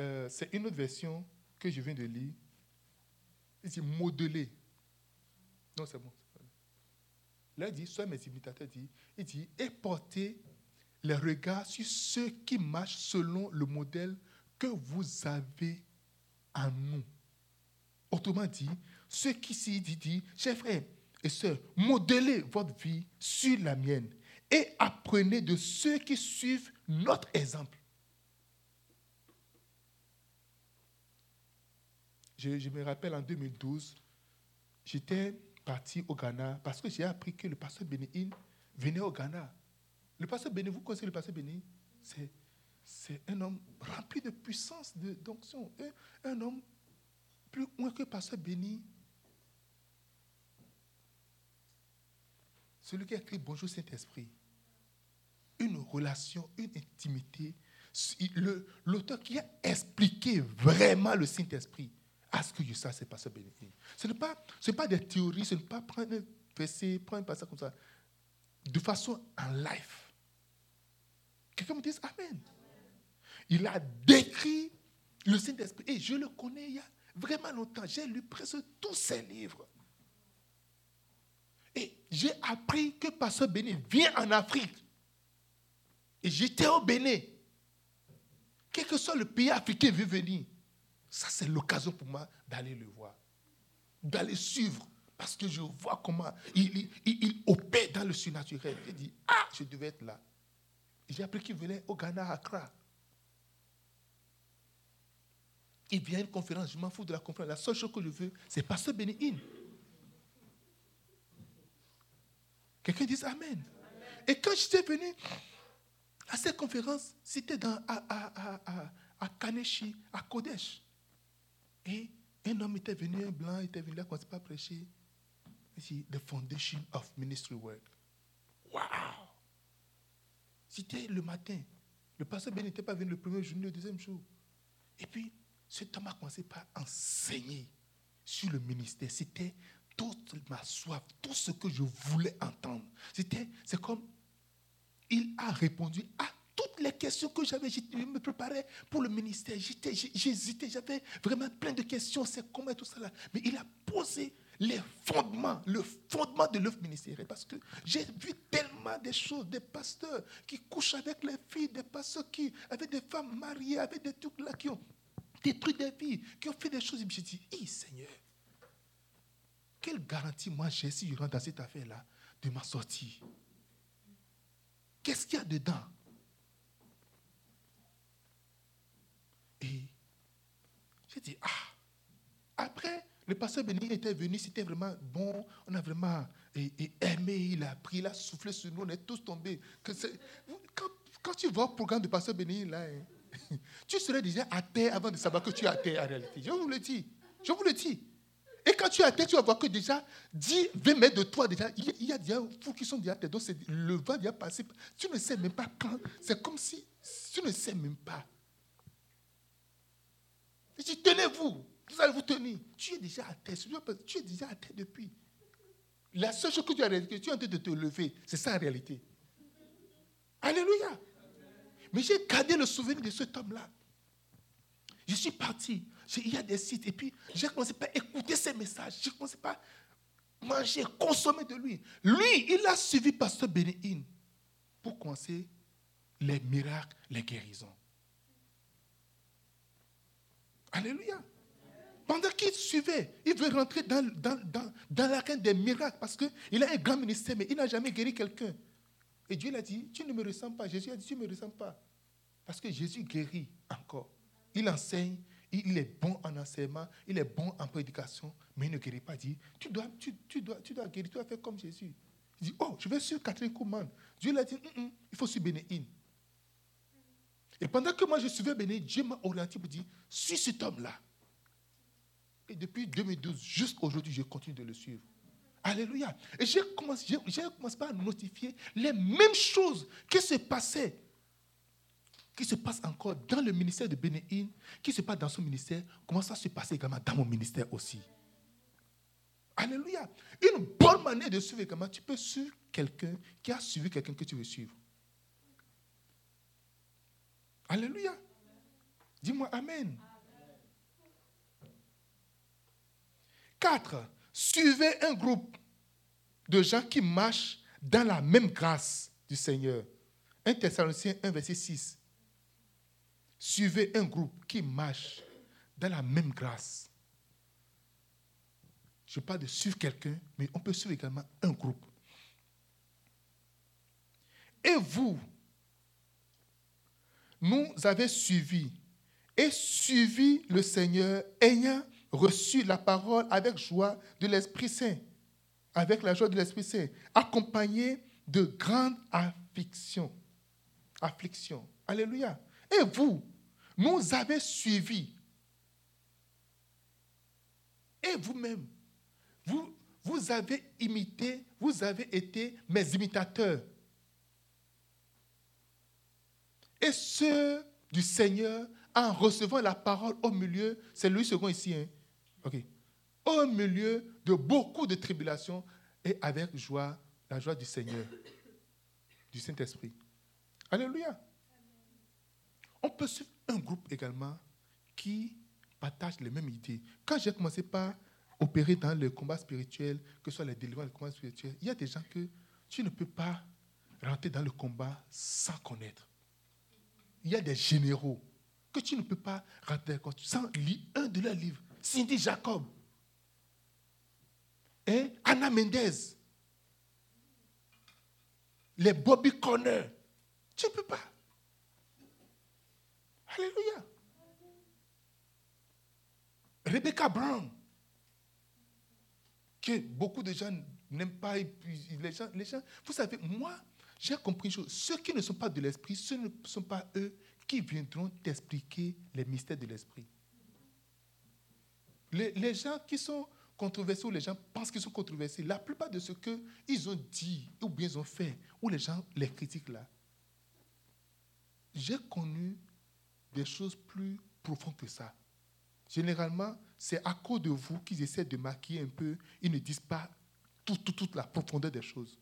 euh, c'est une autre version que je viens de lire. Il dit modeler. Non, c'est bon. Là, il dit, soyez mes imitateurs. Il dit, et portez les regards sur ceux qui marchent selon le modèle que vous avez en nous. Autrement dit, ceux qui s'y dit, chers frères et sœurs, modelez votre vie sur la mienne et apprenez de ceux qui suivent notre exemple. Je, je me rappelle en 2012, j'étais parti au Ghana parce que j'ai appris que le pasteur Bénéine venait au Ghana. Le pasteur Béni, vous connaissez le pasteur Béni? C'est, un homme rempli de puissance, de, d'onction. Un, un homme plus moins que pasteur Béni. Celui qui a écrit Bonjour Saint-Esprit. Une relation, une intimité. L'auteur qui a expliqué vraiment le Saint-Esprit. À ce que je sache, c'est pasteur Béni. Ce n'est pas, ce n'est pas des théories, ce n'est pas prendre un verset, prendre un passage comme ça. De façon en life. Quelqu'un me dit Amen. Il a décrit le Saint-Esprit. Et je le connais il y a vraiment longtemps. J'ai lu presque tous ses livres. Et j'ai appris que Pasteur Béni vient en Afrique. Et j'étais au Bénin. Quel que soit le pays africain veut venir. Ça, c'est l'occasion pour moi d'aller le voir. D'aller suivre. Parce que je vois comment il, il opère dans le surnaturel. J'ai dit, ah, je devais être là. J'ai appris qu'il venait au Ghana, à Accra. Il vient à une conférence, je m'en fous de la conférence. La seule chose que je veux, c'est Pasteur Béni Quelqu'un dit Amen. Et quand j'étais venu à cette conférence, c'était dans, à, à, à, à, Kaneshi, à Kodesh. Et un homme était venu, un blanc était venu là, quand pas prêcher. Il dit, The Foundation of Ministry Work. Wow! C'était le matin. Le pasteur Ben n'était pas venu le premier jour, le deuxième jour. Et puis, cet homme a commencé par enseigner sur le ministère. C'était toute ma soif, tout ce que je voulais entendre. C'était, c'est comme, il a répondu à toutes les questions que j'avais. Je me préparais pour le ministère. J'hésitais, j'avais vraiment plein de questions. C'est comment tout ça là. Mais il a posé les fondements, le fondement de l'œuvre ministérielle. Parce que j'ai vu tellement de choses, des pasteurs qui couchent avec les filles, des pasteurs qui, avec des femmes mariées, avec des trucs là, qui ont détruit des vies, qui ont fait des choses. Et je me dit, hey, Seigneur, quelle garantie moi j'ai si je rentre dans cette affaire-là de ma sortie Qu'est-ce qu'il y a dedans? Et j'ai dit, ah, après, le pasteur Béni était venu, c'était vraiment bon, on a vraiment aimé, il a pris, il a soufflé sur nous, on est tous tombés. Quand, tu vois le programme de pasteur Béni, là, hein, *laughs* tu serais déjà à terre avant de savoir que tu es à terre en réalité. Je vous le dis. Je vous le dis. Et quand tu es à terre, tu vas voir que déjà, 10, 20 mètres de toi, déjà, il y a des fous qui sont déjà à terre. Donc, le vent vient passer. Tu ne sais même pas quand. C'est comme si tu ne sais même pas. Je dis, tenez-vous. Vous allez vous tenir. Tu es déjà à terre. Tu es déjà à terre depuis. La seule chose que tu as réalisé, tu es en train de te lever. C'est ça la réalité. Alléluia. Mais j'ai gardé le souvenir de cet homme-là. Je suis parti. Il y a des sites. Et puis, j'ai commencé par écouter ses messages. J'ai commencé par manger, consommer de lui. Lui, il a suivi Pasteur Bénéine pour commencer les miracles, les guérisons. Alléluia. Pendant qu'il suivait, il veut rentrer dans, la reine des miracles parce qu'il a un grand ministère, mais il n'a jamais guéri quelqu'un. Et Dieu l'a dit, tu ne me ressembles pas. Jésus a dit, tu ne me ressembles pas. Parce que Jésus guérit encore. Il enseigne, il est bon en enseignement, il est bon en prédication, mais il ne guérit pas. Il dit, tu dois, tu, dois, tu dois guérir, tu dois faire comme Jésus. Il dit, oh, je vais suivre Catherine Kouman. Dieu l'a dit, mm, mm, il faut suivre Bénéine. Et pendant que moi je suivais Bénéine, Dieu m'a orienté pour dire, suis cet homme-là. Et depuis 2012 jusqu'à aujourd'hui, je continue de le suivre. Alléluia. Et j'ai commencé, j'ai commencé à notifier les mêmes choses qui se passaient, qui se passent encore dans le ministère de Bénéine, qui se passe dans son ministère, comment ça se passe également dans mon ministère aussi? Alléluia. Une bonne manière de suivre également, tu peux suivre quelqu'un qui a suivi quelqu'un que tu veux suivre. Alléluia. Dis-moi Amen. 4. Suivez un groupe de gens qui marchent dans la même grâce du Seigneur. 1 Thessaloniciens 1, verset 6. Suivez un groupe qui marche dans la même grâce. Je parle de suivre quelqu'un, mais on peut suivre également un groupe. Et vous, nous avez suivi et suivi le Seigneur ayant reçu la parole avec joie de l'Esprit Saint, avec la joie de l'Esprit Saint, accompagné de grandes afflictions. Afflictions. Alléluia. Et vous, nous avez suivi. Et vous-même, vous, vous avez imité, vous avez été mes imitateurs. Et ceux du Seigneur en recevant la parole au milieu, c'est lui second ici, hein, au milieu de beaucoup de tribulations et avec joie, la joie du Seigneur, du Saint-Esprit. Alléluia. On peut suivre un groupe également qui partage les mêmes idées. Quand j'ai commencé par opérer dans le combat spirituel, que ce soit les délivrances, le combat spirituel, il y a des gens que tu ne peux pas rentrer dans le combat sans connaître. Il y a des généraux que tu ne peux pas rentrer sans lire un de leurs livres. Cindy Jacob, et Anna Mendez, les Bobby Conner. Tu ne peux pas. Alléluia. Rebecca Brown, que beaucoup de gens n'aiment pas. les gens, vous savez, moi, j'ai compris une chose. Ceux qui ne sont pas de l'esprit, ce ne sont pas eux qui viendront t'expliquer les mystères de l'esprit. Les, gens qui sont controversés ou les gens pensent qu'ils sont controversés, la plupart de ce qu'ils ont dit ou bien ils ont fait, ou les gens les critiquent là, j'ai connu des choses plus profondes que ça. Généralement, c'est à cause de vous qu'ils essaient de maquiller un peu, ils ne disent pas toute, toute, toute la profondeur des choses.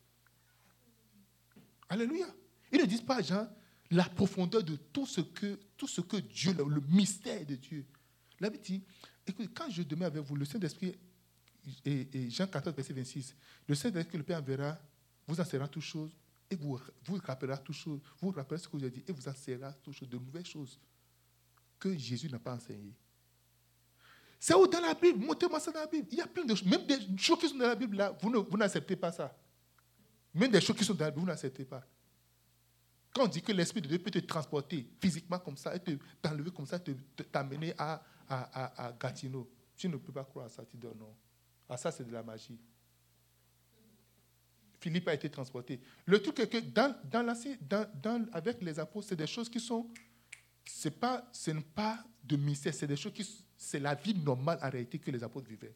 Alléluia. Ils ne disent pas, Jean, la profondeur de tout ce que, tout ce que Dieu, le mystère de Dieu. La dit, Écoutez, quand je demeure avec vous, le Saint-Esprit et, Jean 14, verset 26. Le Seigneur que le Père enverra, vous enseignera toutes choses et vous, vous rappellera toutes choses. Vous rappellerez ce que vous avez dit et vous enseignera toutes choses, de nouvelles choses que Jésus n'a pas enseignées. C'est où dans la Bible? Montez-moi ça dans la Bible. Il y a plein de choses. Même des choses qui sont dans la Bible, là, vous n'acceptez pas ça. Même des choses qui sont dans la Bible, vous n'acceptez pas. Quand on dit que l'Esprit de Dieu peut te transporter physiquement comme ça, et t'enlever comme ça, t'amener à, à, Gatineau, tu ne peux pas croire à ça. Tu dis non. Ah, ça, c'est de la magie. Philippe a été transporté. Le truc est que dans, dans, dans, avec les apôtres, c'est des choses qui sont. Ce n'est pas de mystère, c'est des choses qui. C'est la vie normale en réalité que les apôtres vivaient.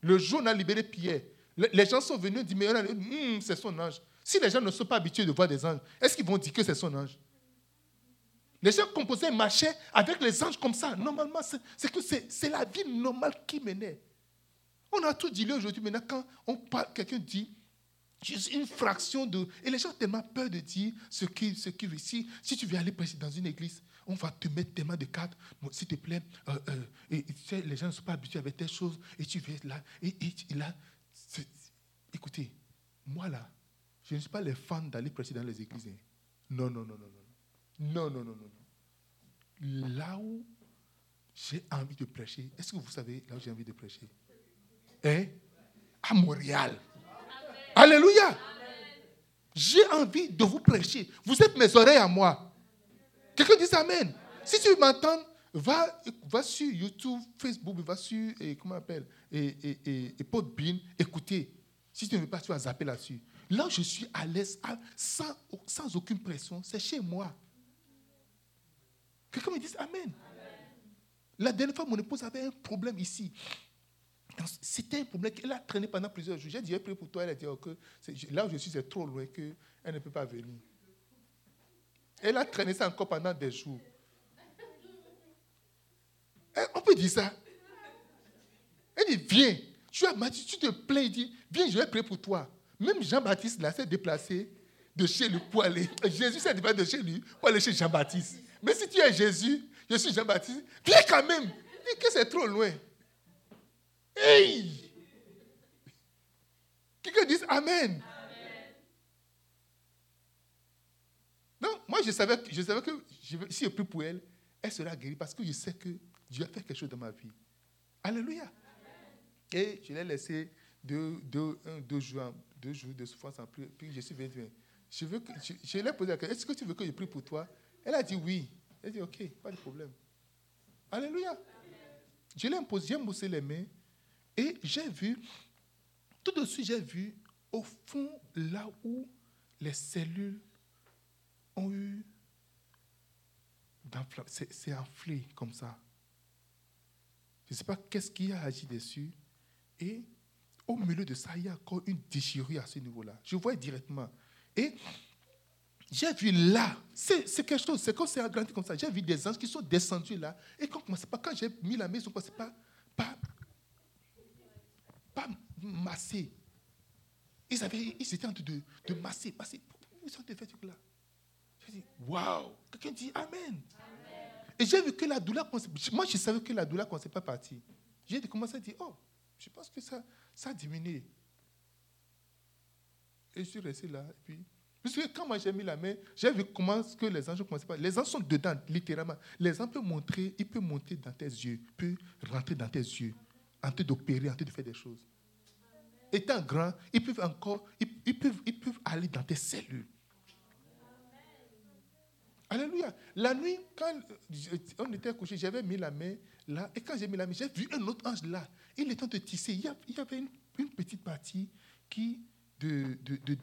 Le jour où on a libéré Pierre, les gens sont venus dire Mais hum, c'est son ange. Si les gens ne sont pas habitués de voir des anges, est-ce qu'ils vont dire que c'est son ange? Les gens composaient, marchaient avec les anges comme ça. Normalement, c'est que c'est la vie normale qui menait. On a tout dit aujourd'hui. Maintenant, quand on parle, quelqu'un dit juste une fraction de. Et les gens ont tellement peur de dire ce qui, ce qui si, si tu veux aller prêcher dans une église, on va te mettre tellement de cadres. S'il te plaît, euh, euh, les gens ne sont pas habitués avec telle chose, et tu viens là. Et, et là, écoutez, moi là, je ne suis pas les fans d'aller prêcher dans les églises. Hein. Non, non, non, non, non. Non, non, non, non. Là où j'ai envie de prêcher, est-ce que vous savez là où j'ai envie de prêcher? Hein? À Montréal. Alléluia. J'ai envie de vous prêcher. Vous êtes mes oreilles à moi. Quelqu'un dit Amen. Si tu m'entends, va, va sur YouTube, Facebook, va sur, et, comment on appelle, et, et, et, et Podbean, écoutez. Si tu ne veux pas, tu vas zapper là-dessus. Là où je suis à l'aise, sans, sans aucune pression, c'est chez moi. Quelqu'un me dit Amen. La dernière fois, mon épouse avait un problème ici. C'était un problème qu'elle a traîné pendant plusieurs jours. J'ai dit, prie pour toi. Elle a dit, oh, que là où je suis, c'est trop loin qu'elle ne peut pas venir. Elle a traîné ça encore pendant des jours. Eh, on peut dire ça. Elle dit, viens. Tu tu te plains, il dit, viens, je vais prier pour toi. Même Jean-Baptiste là s'est déplacé de chez lui pour aller. *laughs* Jésus s'est déplacé de chez lui pour aller chez Jean-Baptiste. Mais si tu es Jésus, je suis Jean-Baptiste, viens quand même. Dis que c'est trop loin. Hey! Quelqu'un dit Amen. Non, moi je savais, je savais que si je prie pour elle, elle sera guérie parce que je sais que Dieu a fait quelque chose dans ma vie. Alléluia. Et je l'ai laissé deux, deux, un, deux, jours, deux jours de souffrance en plus. Puis je suis venu. Je, veux que, je, je lui ai posé la question est-ce que tu veux que je prie pour toi? Elle a dit oui. Elle a dit ok, pas de problème. Alléluia. Je l'ai imposé, j'ai moussé les mains. Et j'ai vu, tout de suite, j'ai vu au fond, là où les cellules ont eu. C'est enflé comme ça. Je ne sais pas qu'est-ce qui a agi dessus. Et au milieu de ça, il y a encore une déchirure à ce niveau-là. Je vois directement. Et j'ai vu là, c'est quelque chose, c'est comme c'est agrandi comme ça. J'ai vu des anges qui sont descendus là. Et quand, quand j'ai mis la ne commencé pas, pas pas masser. Ils, avaient, ils étaient en train de, de masser, masser. Ils sont fait ce là J'ai dit, waouh Quelqu'un dit Amen. Et j'ai vu que la douleur, moi je savais que la douleur ne commençait pas partir. J'ai commencé à dire, oh, je pense que ça, ça a diminué. Et je suis resté là. Et puis, parce que quand moi j'ai mis la main, j'ai vu comment que les anges commençaient pas. Les anges sont dedans, littéralement. Les anges peuvent montrer, ils peuvent monter dans tes yeux, peuvent rentrer dans tes yeux en train d'opérer, en train de faire des choses. Étant grand, ils peuvent encore, ils, peuvent, ils peuvent aller dans tes cellules. Alléluia. La nuit, quand on était couché, j'avais mis la main là, et quand j'ai mis la main, j'ai vu un autre ange là. Il était en train de tisser. Il y avait une, petite partie qui, de, de, de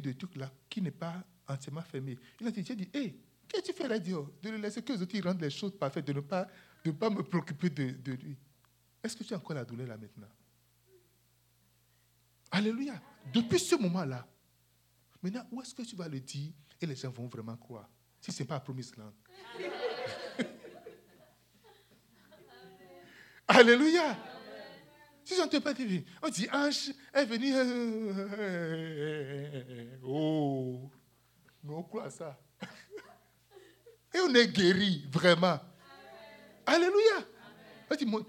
de trucs là, qui n'est pas entièrement fermée. Il a dit, dit, hé, qu'est-ce que tu fais là, Dieu De laisser que les autres rendent les choses parfaites, de ne pas, de pas me préoccuper de, de lui. Est-ce que tu as encore la douleur là maintenant? Alléluia. Depuis ce moment-là, maintenant, où est-ce que tu vas le dire et les gens vont vraiment croire? Si ce n'est pas à Promise Land. *laughs* Alléluia. Si je ne pas dit, on dit Ange est venu. Oh, mais on croit à ça. *laughs* Et on est guéri, vraiment. Alléluia.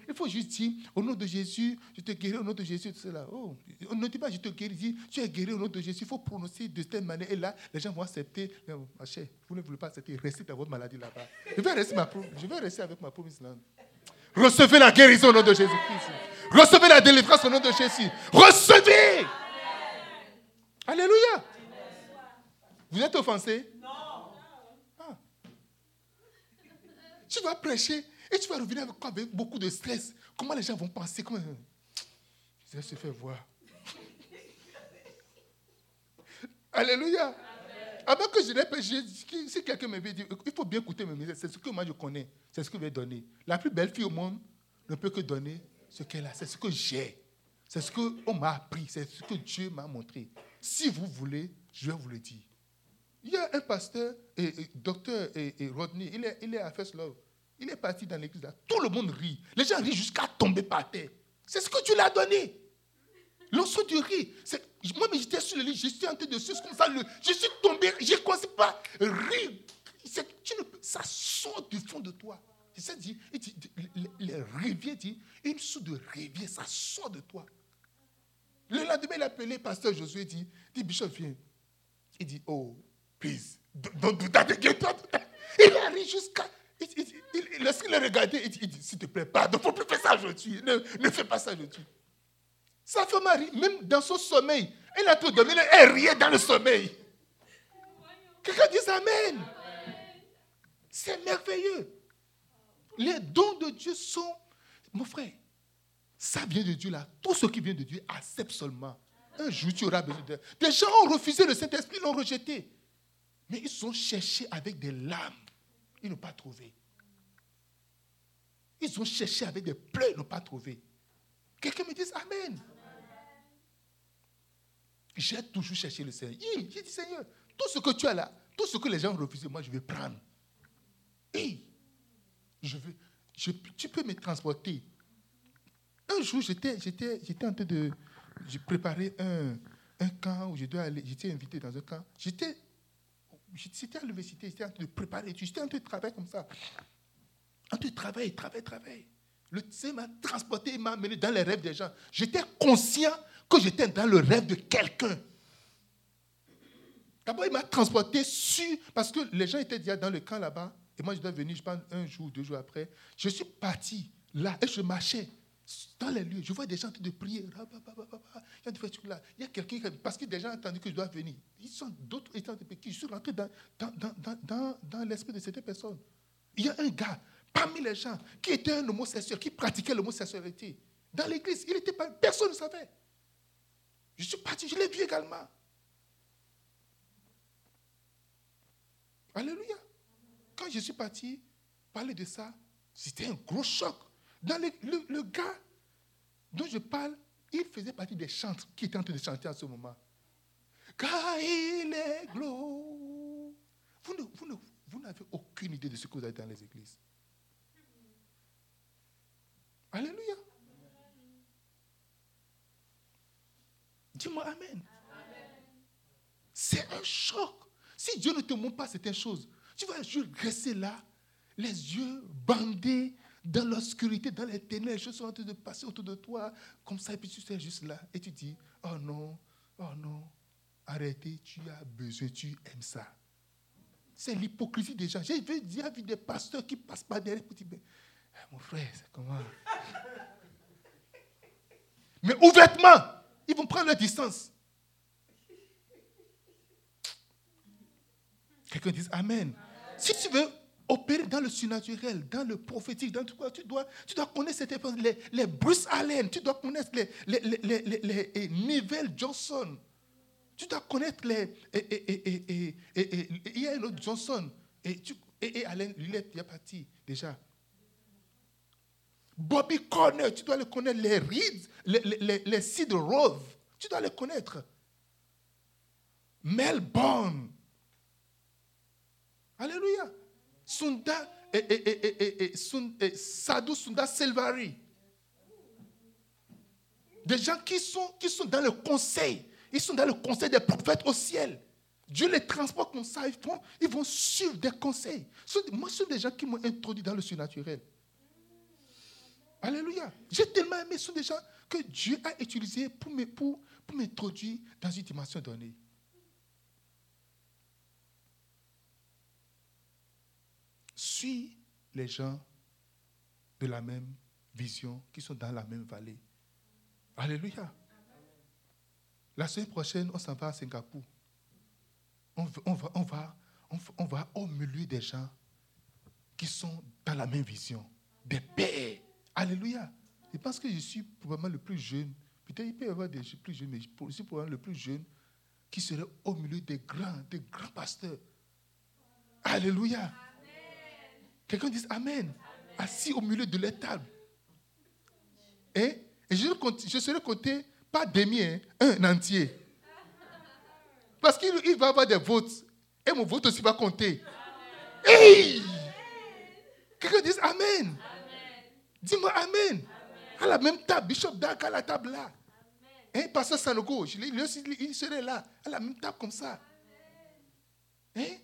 Il faut juste dire, au nom de Jésus, je te guéris au nom de Jésus, tout cela. Oh, on ne dit pas, je te guéris, tu es guéri au nom de Jésus. Il faut prononcer de cette manière. Et là, les gens vont accepter. Ma chère, vous ne voulez pas accepter, restez dans votre maladie là-bas. Je vais rester, ma, je vais rester avec ma promise là. Recevez la guérison au nom de Jésus-Christ. Recevez la délivrance au nom de Jésus. Recevez. Alléluia. Vous êtes offensé? Non. Ah. Tu vas prêcher et tu vas revenir avec, avec beaucoup de stress. Comment les gens vont penser? Comment... Ça se fait voir. Alléluia. Avant que je répète, si quelqu'un me dit, il faut bien écouter mes messages, c'est ce que moi je connais, c'est ce que je vais donner. La plus belle fille au monde ne peut que donner ce qu'elle a, c'est ce que j'ai, c'est ce qu'on m'a appris, c'est ce que Dieu m'a montré. Si vous voulez, je vais vous le dire. Il y a un pasteur, et, docteur et, Rodney, il est, il est à First Love. Il est parti dans l'église là. Tout le monde rit. Les gens rient jusqu'à tomber par terre. C'est ce que tu l'as donné. L'onceau du riz. Moi, j'étais sur le lit, je suis en train de suivre comme ça. Je suis tombé, j'ai commencé par rire. ça sort du fond de toi. C'est ça dit, le, rivière dit, une sorte de rivière, ça sort de toi. Le lendemain, il a appelé pasteur Josué, il dit, dit, Bishop, viens. Il dit, oh, please, don't do that again. Il arrive jusqu'à... Lorsqu'il a regardé, il dit, s'il te plaît, pardon, il faut plus faire ça aujourd'hui. Ne, ne fais pas ça aujourd'hui. Sa femme a même dans son sommeil. Elle a tout dormir, elle riait dans le sommeil. Quelqu'un dit Amen. C'est merveilleux. Les dons de Dieu sont, mon frère, ça vient de Dieu là. Tout ce qui vient de Dieu, accepte seulement. Un jour, tu auras besoin de. Des gens ont refusé le Saint-Esprit, l'ont rejeté. Mais ils ont cherché avec des larmes. Ils n'ont pas trouvé. Ils ont cherché avec des pleurs, ils n'ont pas trouvé. Quelqu'un me dit Amen. J'ai toujours cherché le Seigneur. J'ai dit, Seigneur, tout ce que tu as là, tout ce que les gens ont refusé, moi je vais prendre. Et je veux, tu peux me transporter. Un jour, j'étais, j'étais, j'étais en train de préparer un, un camp où je dois aller. J'étais invité dans un camp. J'étais, j'étais à l'université, j'étais en train de préparer. J'étais en train de travailler comme ça. En train de travailler, travailler, travailler. Le Seigneur m'a transporté, il m'a amené dans les rêves des gens. J'étais conscient que j'étais dans le rêve de quelqu'un. D'abord, il m'a transporté sur. Parce que les gens étaient déjà dans le camp là-bas. Et moi, je dois venir, je pense, un jour, deux jours après. Je suis parti là et je marchais dans les lieux. Je vois des gens en train de prier. Il y a des là. Il y a quelqu'un, parce que des gens ont entendu que je dois venir. Ils sont d'autres états de Je suis rentré dans, dans, dans, dans, dans l'esprit de cette personne. Il y a un gars parmi les gens qui était un homosexuel, qui pratiquait l'homosexualité. Dans l'église, il était pas, personne ne savait. Je suis parti, je l'ai vu également. Alléluia. Quand je suis parti parler de ça, c'était un gros choc. Dans le, gars dont je parle, il faisait partie des chants qui étaient en train de chanter à ce moment. Car il est glos. Vous n'avez aucune idée de ce que vous avez dans les églises. Alléluia. Dis-moi Amen. C'est un choc. Si Dieu ne te montre pas certaines choses, tu vas juste rester là, les yeux bandés dans l'obscurité, dans les ténèbres, les choses sont en train de passer autour de toi, comme ça, et puis tu es juste là, et tu dis, oh non, oh non, arrêtez, tu as besoin, tu aimes ça. C'est l'hypocrisie des gens. J'ai vu des pasteurs qui passent pas derrière, et disent, eh, mon frère, c'est comment Mais ouvertement, ils vont prendre leur distance. Quelqu'un dit Amen. Si tu veux opérer dans le surnaturel, dans le prophétique, dans tout quoi, tu dois, tu dois connaître les, les Bruce Allen, tu dois connaître les, les, les, les, Neville Johnson, tu dois connaître les. Et, Johnson, et, tu, et, Allen, il est, parti déjà. Bobby Corner, tu dois le connaître, les Reeds, les, les, les Sid Rove, tu dois les connaître. Melbourne. Alléluia. Sunda et, et, Sunda Selvari. Des gens qui sont, qui sont dans le conseil. Ils sont dans le conseil des prophètes au ciel. Dieu les transporte comme ça. Ils vont, ils vont suivre des conseils. Moi, ce sont des gens qui m'ont introduit dans le surnaturel. Alléluia. J'ai tellement aimé, ce sont des gens que Dieu a utilisés pour m'introduire dans une dimension donnée. Suis les gens de la même vision, qui sont dans la même vallée. Alléluia. La semaine prochaine, on s'en va à Singapour. On, va, au milieu des gens qui sont dans la même vision, des pères. Alléluia. Je pense que je suis probablement le plus jeune. Peut-être il peut y avoir des plus jeunes, mais je suis probablement le plus jeune qui serait au milieu des grands, des grands pasteurs. Alléluia. Quelqu'un dit Amen. Assis au milieu de la table. Et, je, serai compté pas demi, hein, un entier. Parce qu'il va avoir des votes. Et mon vote aussi va compter. Quelqu'un dit Amen. Dis-moi Amen. À la même table, Bishop Dark à la table là. Hein, Pasteur Sanogo, il, il serait là, à la même table comme ça. Hein?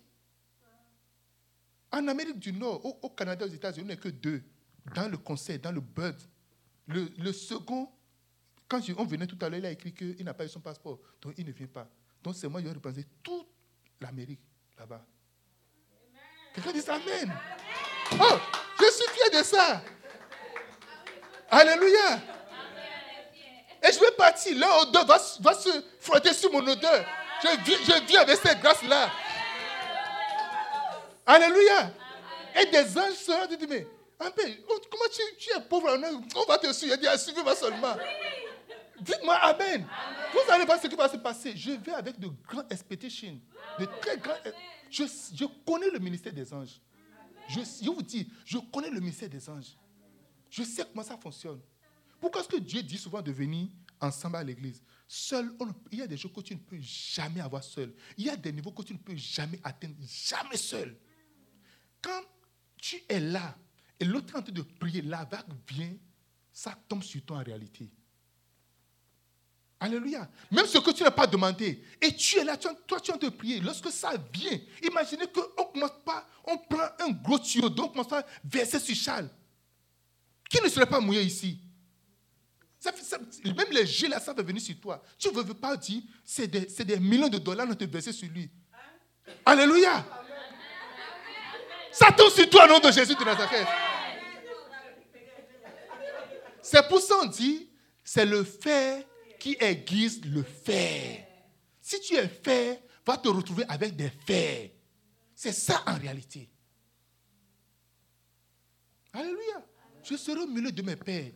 En Amérique du Nord, au, Canada, aux États-Unis, on n'est que deux. Dans le conseil, dans le bud. Le, second, quand on venait tout à l'heure, il a écrit qu'il n'a pas eu son passeport. Donc il ne vient pas. Donc c'est moi qui ai repensé toute l'Amérique là-bas. Quelqu'un dit Amen. Oh, je suis fier de ça. Alléluia. Et je vais partir. L'odeur va, va se frotter sur mon odeur. Je je vis avec cette grâce-là. Alléluia. Et des anges seront dit, mais oh, comment tu, es pauvre, on va te suivre. Il dit, suivez-moi seulement. Dites-moi Amen. Vous allez voir ce qui va se passer. Je vais avec de grandes expectations. De très grands. Je, je connais le ministère des anges. Je, je, vous dis, je connais le ministère des anges. Je sais comment ça fonctionne. Pourquoi est-ce que Dieu dit souvent de venir ensemble à l'église? Seul, il y a des choses que tu ne peux jamais avoir seul. Il y a des niveaux que tu ne peux jamais atteindre, jamais seul. Quand tu es là et l'autre est en train de prier, la vague vient, ça tombe sur toi en réalité. Alléluia. Même ce que tu n'as pas demandé. Et tu es là, toi tu es en train de prier. Lorsque ça vient, imaginez qu'on commence pas, on prend un gros tuyau, donc on commence à verser sur Charles. Qui ne serait pas mouillé ici? Même les jets là, ça va venir sur toi. Tu ne veux pas dire, c'est des, des, millions de dollars à te verser sur lui. Alléluia. Ça tombe sur toi au nom de Jésus de Nazareth. C'est pour ça qu'on dit, c'est le fait qui aiguise le fer. Si tu es fer, va te retrouver avec des fers. C'est ça en réalité. Alléluia. Je serai au milieu de mes pères.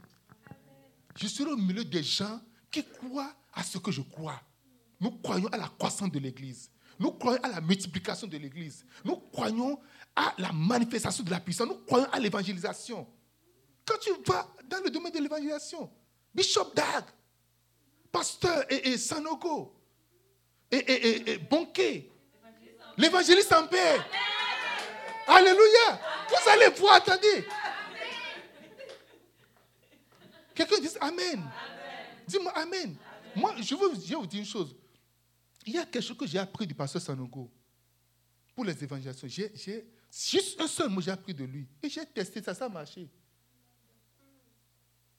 Je serai au milieu des gens qui croient à ce que je crois. Nous croyons à la croissance de l'Église. Nous croyons à la multiplication de l'Église. Nous croyons à la manifestation de la puissance. Nous croyons à l'évangélisation. Quand tu vas dans le domaine de l'évangélisation, Bishop Dag, Pasteur et, Sanogo, et, et, et Bonquet, l'évangéliste en paix. Alléluia. Vous allez voir, attendez. Quelqu'un dit Amen. Dis-moi Amen. Moi, je veux, je vous dire une chose. Il y a quelque chose que j'ai appris du pasteur Sanogo pour les évangélisations. J'ai juste un seul mot j'ai appris de lui. Et j'ai testé ça, ça a marché.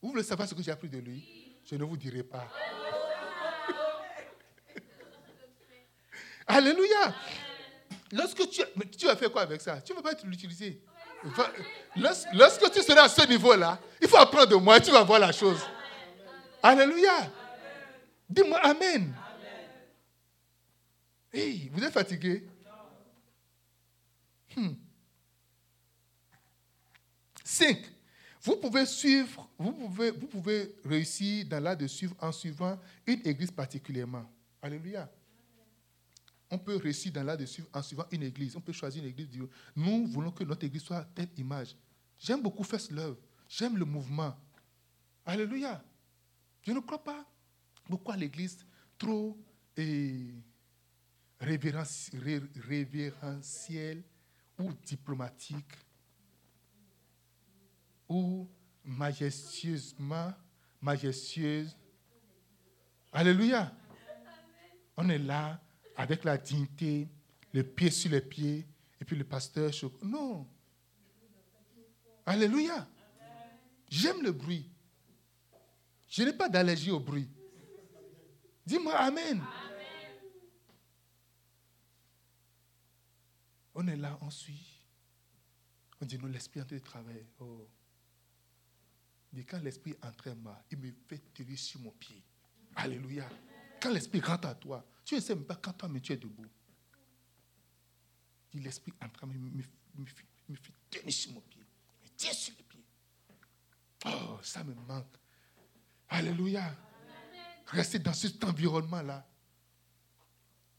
Vous voulez savoir ce que j'ai appris de lui? Je ne vous dirai pas. *laughs* Alléluia. Lorsque tu, tu vas faire quoi avec ça? Tu ne vas pas l'utiliser. Lorsque tu seras à ce niveau-là, il faut apprendre de moi, tu vas voir la chose. Alléluia. Dis-moi Amen. Hey, vous êtes fatigué? 5. Hmm. Vous pouvez suivre, vous pouvez, vous pouvez réussir dans l'art de suivre en suivant une église particulièrement. Alléluia. On peut réussir dans l'art de suivre en suivant une église. On peut choisir une église. Nous voulons que notre église soit telle image. J'aime beaucoup First Love. J'aime le mouvement. Alléluia. Je ne crois pas beaucoup à l'église trop et révérentielle ou diplomatique ou majestueusement majestueuse. Alléluia. On est là avec la dignité, le pied sur les pieds, et puis le pasteur. Non. Alléluia. J'aime le bruit. Je n'ai pas d'allergie au bruit. Dis-moi Amen. On est là, on suit. On dit, non, l'esprit en train de travailler. Oh. Mais quand l'esprit entre en moi, il me fait tirer sur mon pied. Alléluia. Quand l'esprit rentre à toi, tu ne sais même pas quand toi, mais tu es debout. Dit l'esprit entre en moi, me, me, fait tenir sur mon pied. Me tient sur les pieds. Oh, ça me manque. Alléluia. Rester dans cet environnement-là.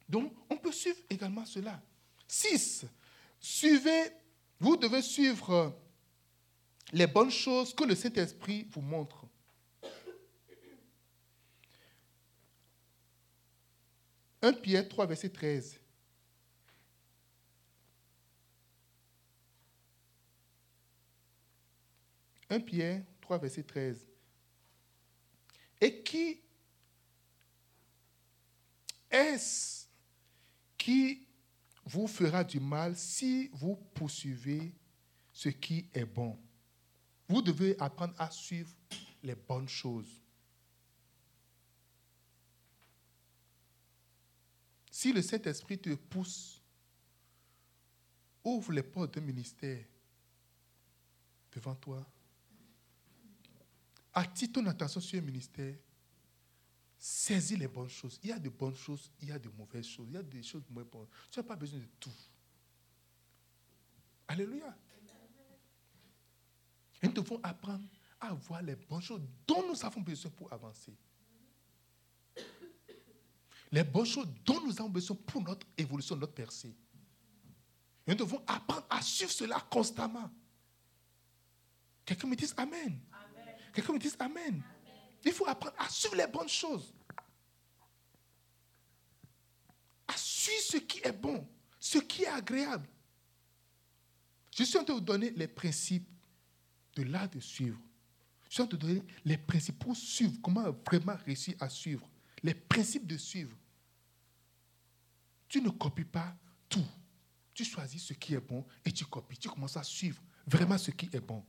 Donc, on peut suivre également cela. 6. Suivez, vous devez suivre les bonnes choses que le Saint-Esprit vous montre. Un Pierre 3, verset 13. Un Pierre 3, verset 13. Et qui est-ce qui vous fera du mal si vous poursuivez ce qui est bon? Vous devez apprendre à suivre les bonnes choses. Si le Saint-Esprit te pousse, ouvre les portes d'un ministère devant toi. Attire ton attention sur un ministère. Saisis les bonnes choses. Il y a de bonnes choses, il y a de mauvaises choses, il y a des choses moins bonnes. Tu n'as pas besoin de tout. Alléluia. Et nous devons apprendre à voir les bonnes choses dont nous avons besoin pour avancer. Les bonnes choses dont nous avons besoin pour notre évolution, notre percée. Et nous devons apprendre à suivre cela constamment. Quelqu'un me dise Amen. Quelqu'un me dise Amen. Il faut apprendre à suivre les bonnes choses. À suivre ce qui est bon, ce qui est agréable. Je suis en train de vous donner les principes de l'art de suivre. Je de vous donner les principes pour suivre, comment vraiment réussir à suivre. Les principes de suivre. Tu ne copies pas tout. Tu choisis ce qui est bon et tu copies. Tu commences à suivre vraiment ce qui est bon.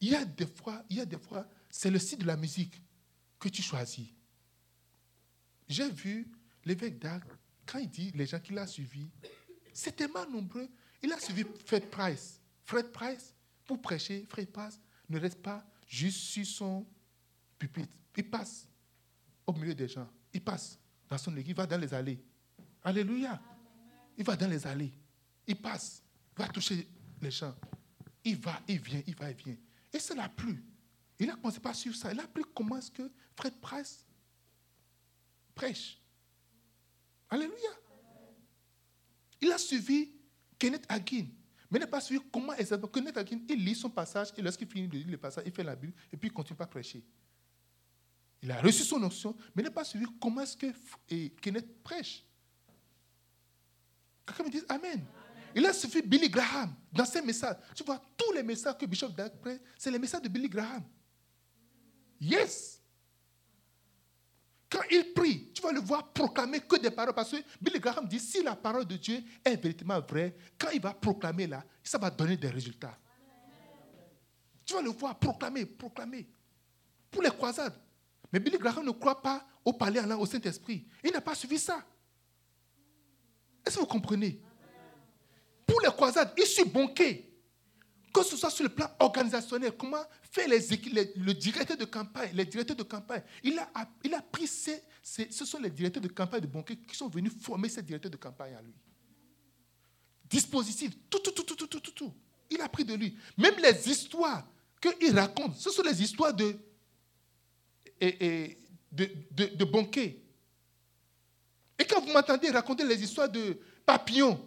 Il y a des fois, il y a des fois, c'est le style de la musique que tu choisis. J'ai vu l'évêque d'Arc, quand il dit les gens qu'il a suivis, c'est tellement nombreux. Il a suivi Fred Price. Fred Price, pour prêcher, Fred Price ne reste pas juste sur son pupitre. Il passe au milieu des gens. Il passe dans son église, il va dans les allées. Alléluia. Il va dans les allées. Il passe, il va toucher les gens. Il va, il vient, il va, il vient. Et ça l'a plu. Il a commencé par suivre ça. Il a plu comment est-ce que Fred Price prêche. Alléluia. Il a suivi Kenneth Hagin. Mais il n'a pas suivi comment exactement. Kenneth Hagin, il lit son passage et lorsqu'il finit de lire le passage, il fait la Bible et puis il continue pas à prêcher. Il a reçu son notion, mais n'a pas suivi comment est-ce que Kenneth prêche. Quelqu'un me dit Amen. Il a suffi Billy Graham dans ses messages. Tu vois, tous les messages que Bishop Dag prête, c'est les messages de Billy Graham. Yes. Quand il prie, tu vas le voir proclamer que des paroles. Parce que Billy Graham dit si la parole de Dieu est véritablement vraie, quand il va proclamer là, ça va donner des résultats. Tu vas le voir proclamer, proclamer. Pour les croisades. Mais Billy Graham ne croit pas au palais au Saint-Esprit. Il n'a pas suivi ça. Est-ce que vous comprenez? Pour les croisades, il suit bonqué. Que ce soit sur le plan organisationnel, comment faire les, le directeur de campagne, les directeurs de campagne. Il a, il a pris ces, ce sont les directeurs de campagne de Bonquet qui sont venus former ces directeurs de campagne à lui. Dispositif, tout, tout, tout, tout, tout, tout, tout. Il a pris de lui. Même les histoires qu'il raconte, ce sont les histoires de, et, de, de, de. Et quand vous m'entendez raconter les histoires de Papillon,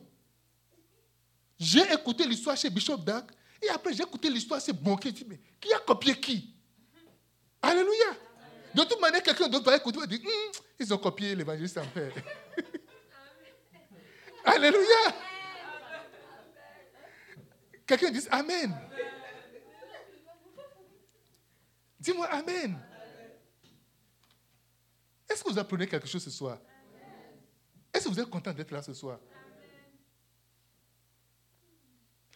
j'ai écouté l'histoire chez Bishop Dag et après j'ai écouté l'histoire chez Bonquet. Mais qui a copié qui? Alléluia. De toute manière, quelqu'un d'autre va écouter et dire hum, ils ont copié l'évangéliste en père. *laughs* Alléluia. Quelqu'un dit Amen. Dis-moi Amen. Est-ce que vous apprenez quelque chose ce soir? Est-ce que vous êtes content d'être là ce soir?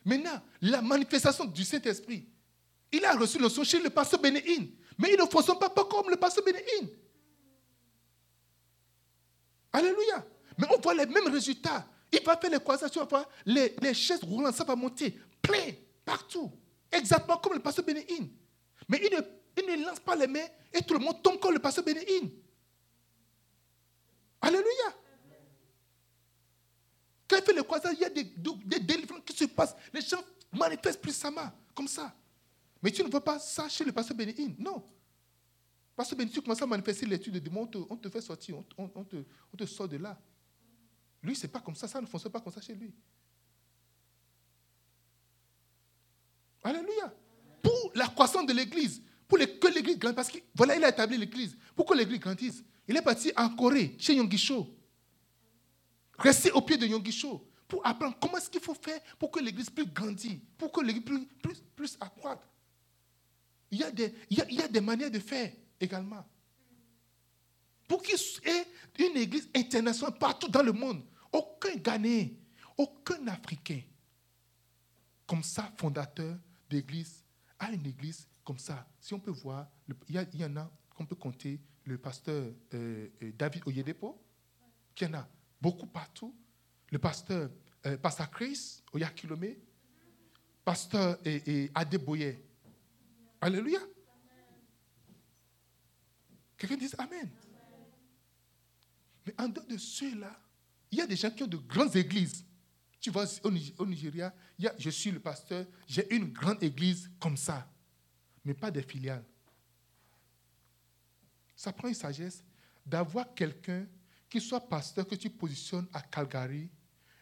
Maintenant, la manifestation du Saint-Esprit, Il a reçu le son chez le pasteur Bénéine. Mais il ne fonctionne pas, pas comme le pasteur Bénéine. Alléluia. Mais on voit les mêmes résultats. Il va faire les croisages, tu les, les chaises roulantes, ça va monter plein, partout. Exactement comme le pasteur Bénéine. Mais il ne, il ne lance pas les mains et tout le monde tombe comme le pasteur Bénéine. Alléluia. Quand il fait le croisage, il y a des, des délivrances qui se passent. Les gens manifestent plus puissamment, comme ça. Mais tu ne vois pas ça chez le pasteur Bénéine. Non. Pasteur Bénéine, tu commences à manifester l'étude de démons, on te, fait sortir, on, te, on, te, sort de là. Lui, c'est pas comme ça, ça ne fonctionne pas comme ça chez lui. Alléluia. Pour la croissance de l'Église, pour que l'Église grandisse, parce que voilà, il a établi l'Église. Pour que l'Église grandisse, il est parti en Corée, chez Yongisho. Rester au pied de Yongisho pour apprendre comment est-ce qu'il faut faire pour que l'Église puisse grandir, pour que l'Église puisse plus, accroître. Il y, a des, il, y a, des manières de faire également. Pour qu'il y ait une église internationale partout dans le monde, aucun Ghanéen, aucun Africain, comme ça, fondateur d'église, a une église comme ça. Si on peut voir, il y, en a qu'on peut compter, le pasteur euh, euh, David Oyedepo, qui en a beaucoup partout. Le pasteur, euh, pasteur Chris Oyakilome, pasteur et, Adeboye. Alléluia. Quelqu'un dit Amen. Mais en dehors de ceux-là, il y a des gens qui ont de grandes églises. Tu vois, au Nigeria, il y a, je suis le pasteur, j'ai une grande église comme ça, mais pas des filiales. Ça prend une sagesse d'avoir quelqu'un qui soit pasteur, que tu positionnes à Calgary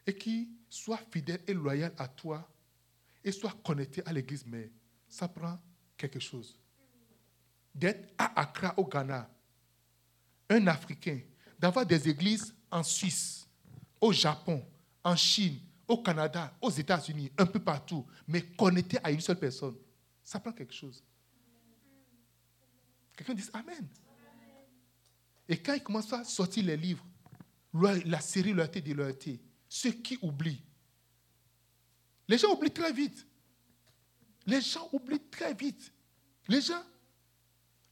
et qui soit fidèle et loyal à toi et soit connecté à l'église mais Ça prend quelque chose. D'être à Accra, au Ghana, un Africain, d'avoir des églises en Suisse, au Japon, en Chine, au Canada, aux États-Unis, un peu partout, mais connecté à une seule personne. Ça prend quelque chose. Quelqu'un dit Amen. Et quand il commence à sortir les livres, la série loyauté de loyauté, ceux qui oublient, les gens oublient très vite. Les gens oublient très vite. Les gens,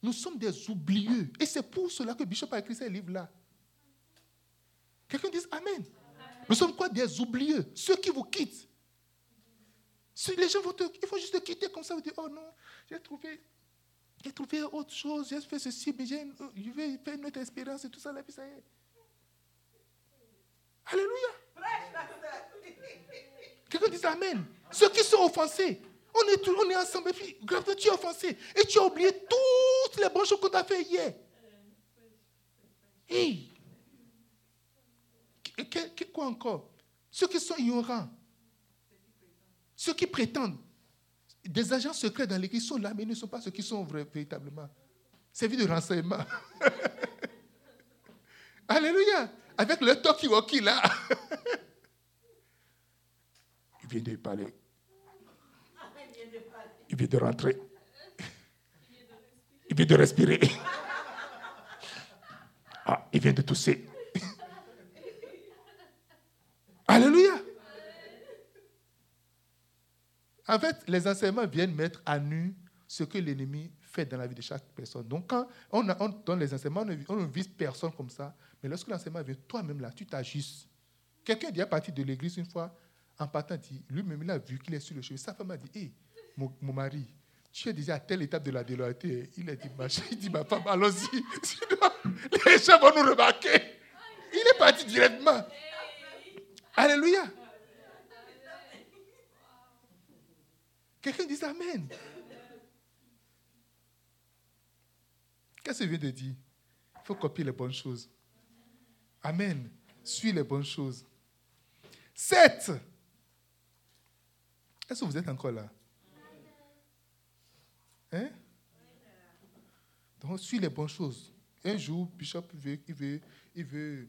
nous sommes des oublieux. Et c'est pour cela que Bishop a écrit ces livres-là. Quelqu'un dit Amen. Nous sommes quoi? Des oublieux. Ceux qui vous quittent. Les gens vont te, il faut juste te quitter comme ça. Vous dire, oh non, j'ai trouvé j'ai trouvé autre chose, j'ai fait ceci, mais j'ai, je vais faire une autre expérience et tout ça, là, puis ça y est. Alléluia. Quelqu'un dit Amen. Ceux qui sont offensés, on est, on est ensemble, puis, grave, tu es offensé, et tu as oublié toutes les bonnes choses qu'on t'a fait hier. Hey. Quoi encore? Ceux qui sont ignorants, ceux qui prétendent, des agents secrets dans l'église sont là, mais ils ne sont pas ceux qui sont véritablement. Servis de renseignement. *laughs* Alléluia. Avec le talkie-walkie là. *laughs* il vient de parler. Il vient de rentrer. Il vient de respirer. *laughs* Ah, il vient de tousser. Alléluia. En fait, les enseignements viennent mettre à nu ce que l'ennemi fait dans la vie de chaque personne. Donc, quand on, donne les enseignements, on ne vise personne comme ça. Mais lorsque l'enseignement vient, toi-même là, tu t'ajustes. Quelqu'un est parti de l'église une fois, en partant, dit, lui-même, il a vu qu'il est sur le chemin. Sa femme a dit, hé, mon, mari, tu es déjà à telle étape de la déloyauté. Il a dit, ma il dit, ma femme, allons-y. *laughs* Sinon, les gens vont nous remarquer. Il est parti directement. Alléluia. Quelqu'un dit Amen. Qu'est-ce que je viens de dire? Il faut copier les bonnes choses. Amen. Suis les bonnes choses. Sept. Est-ce que vous êtes encore là? Hein? Donc, suis les bonnes choses. Un jour, Bishop veut, il veut, il veut,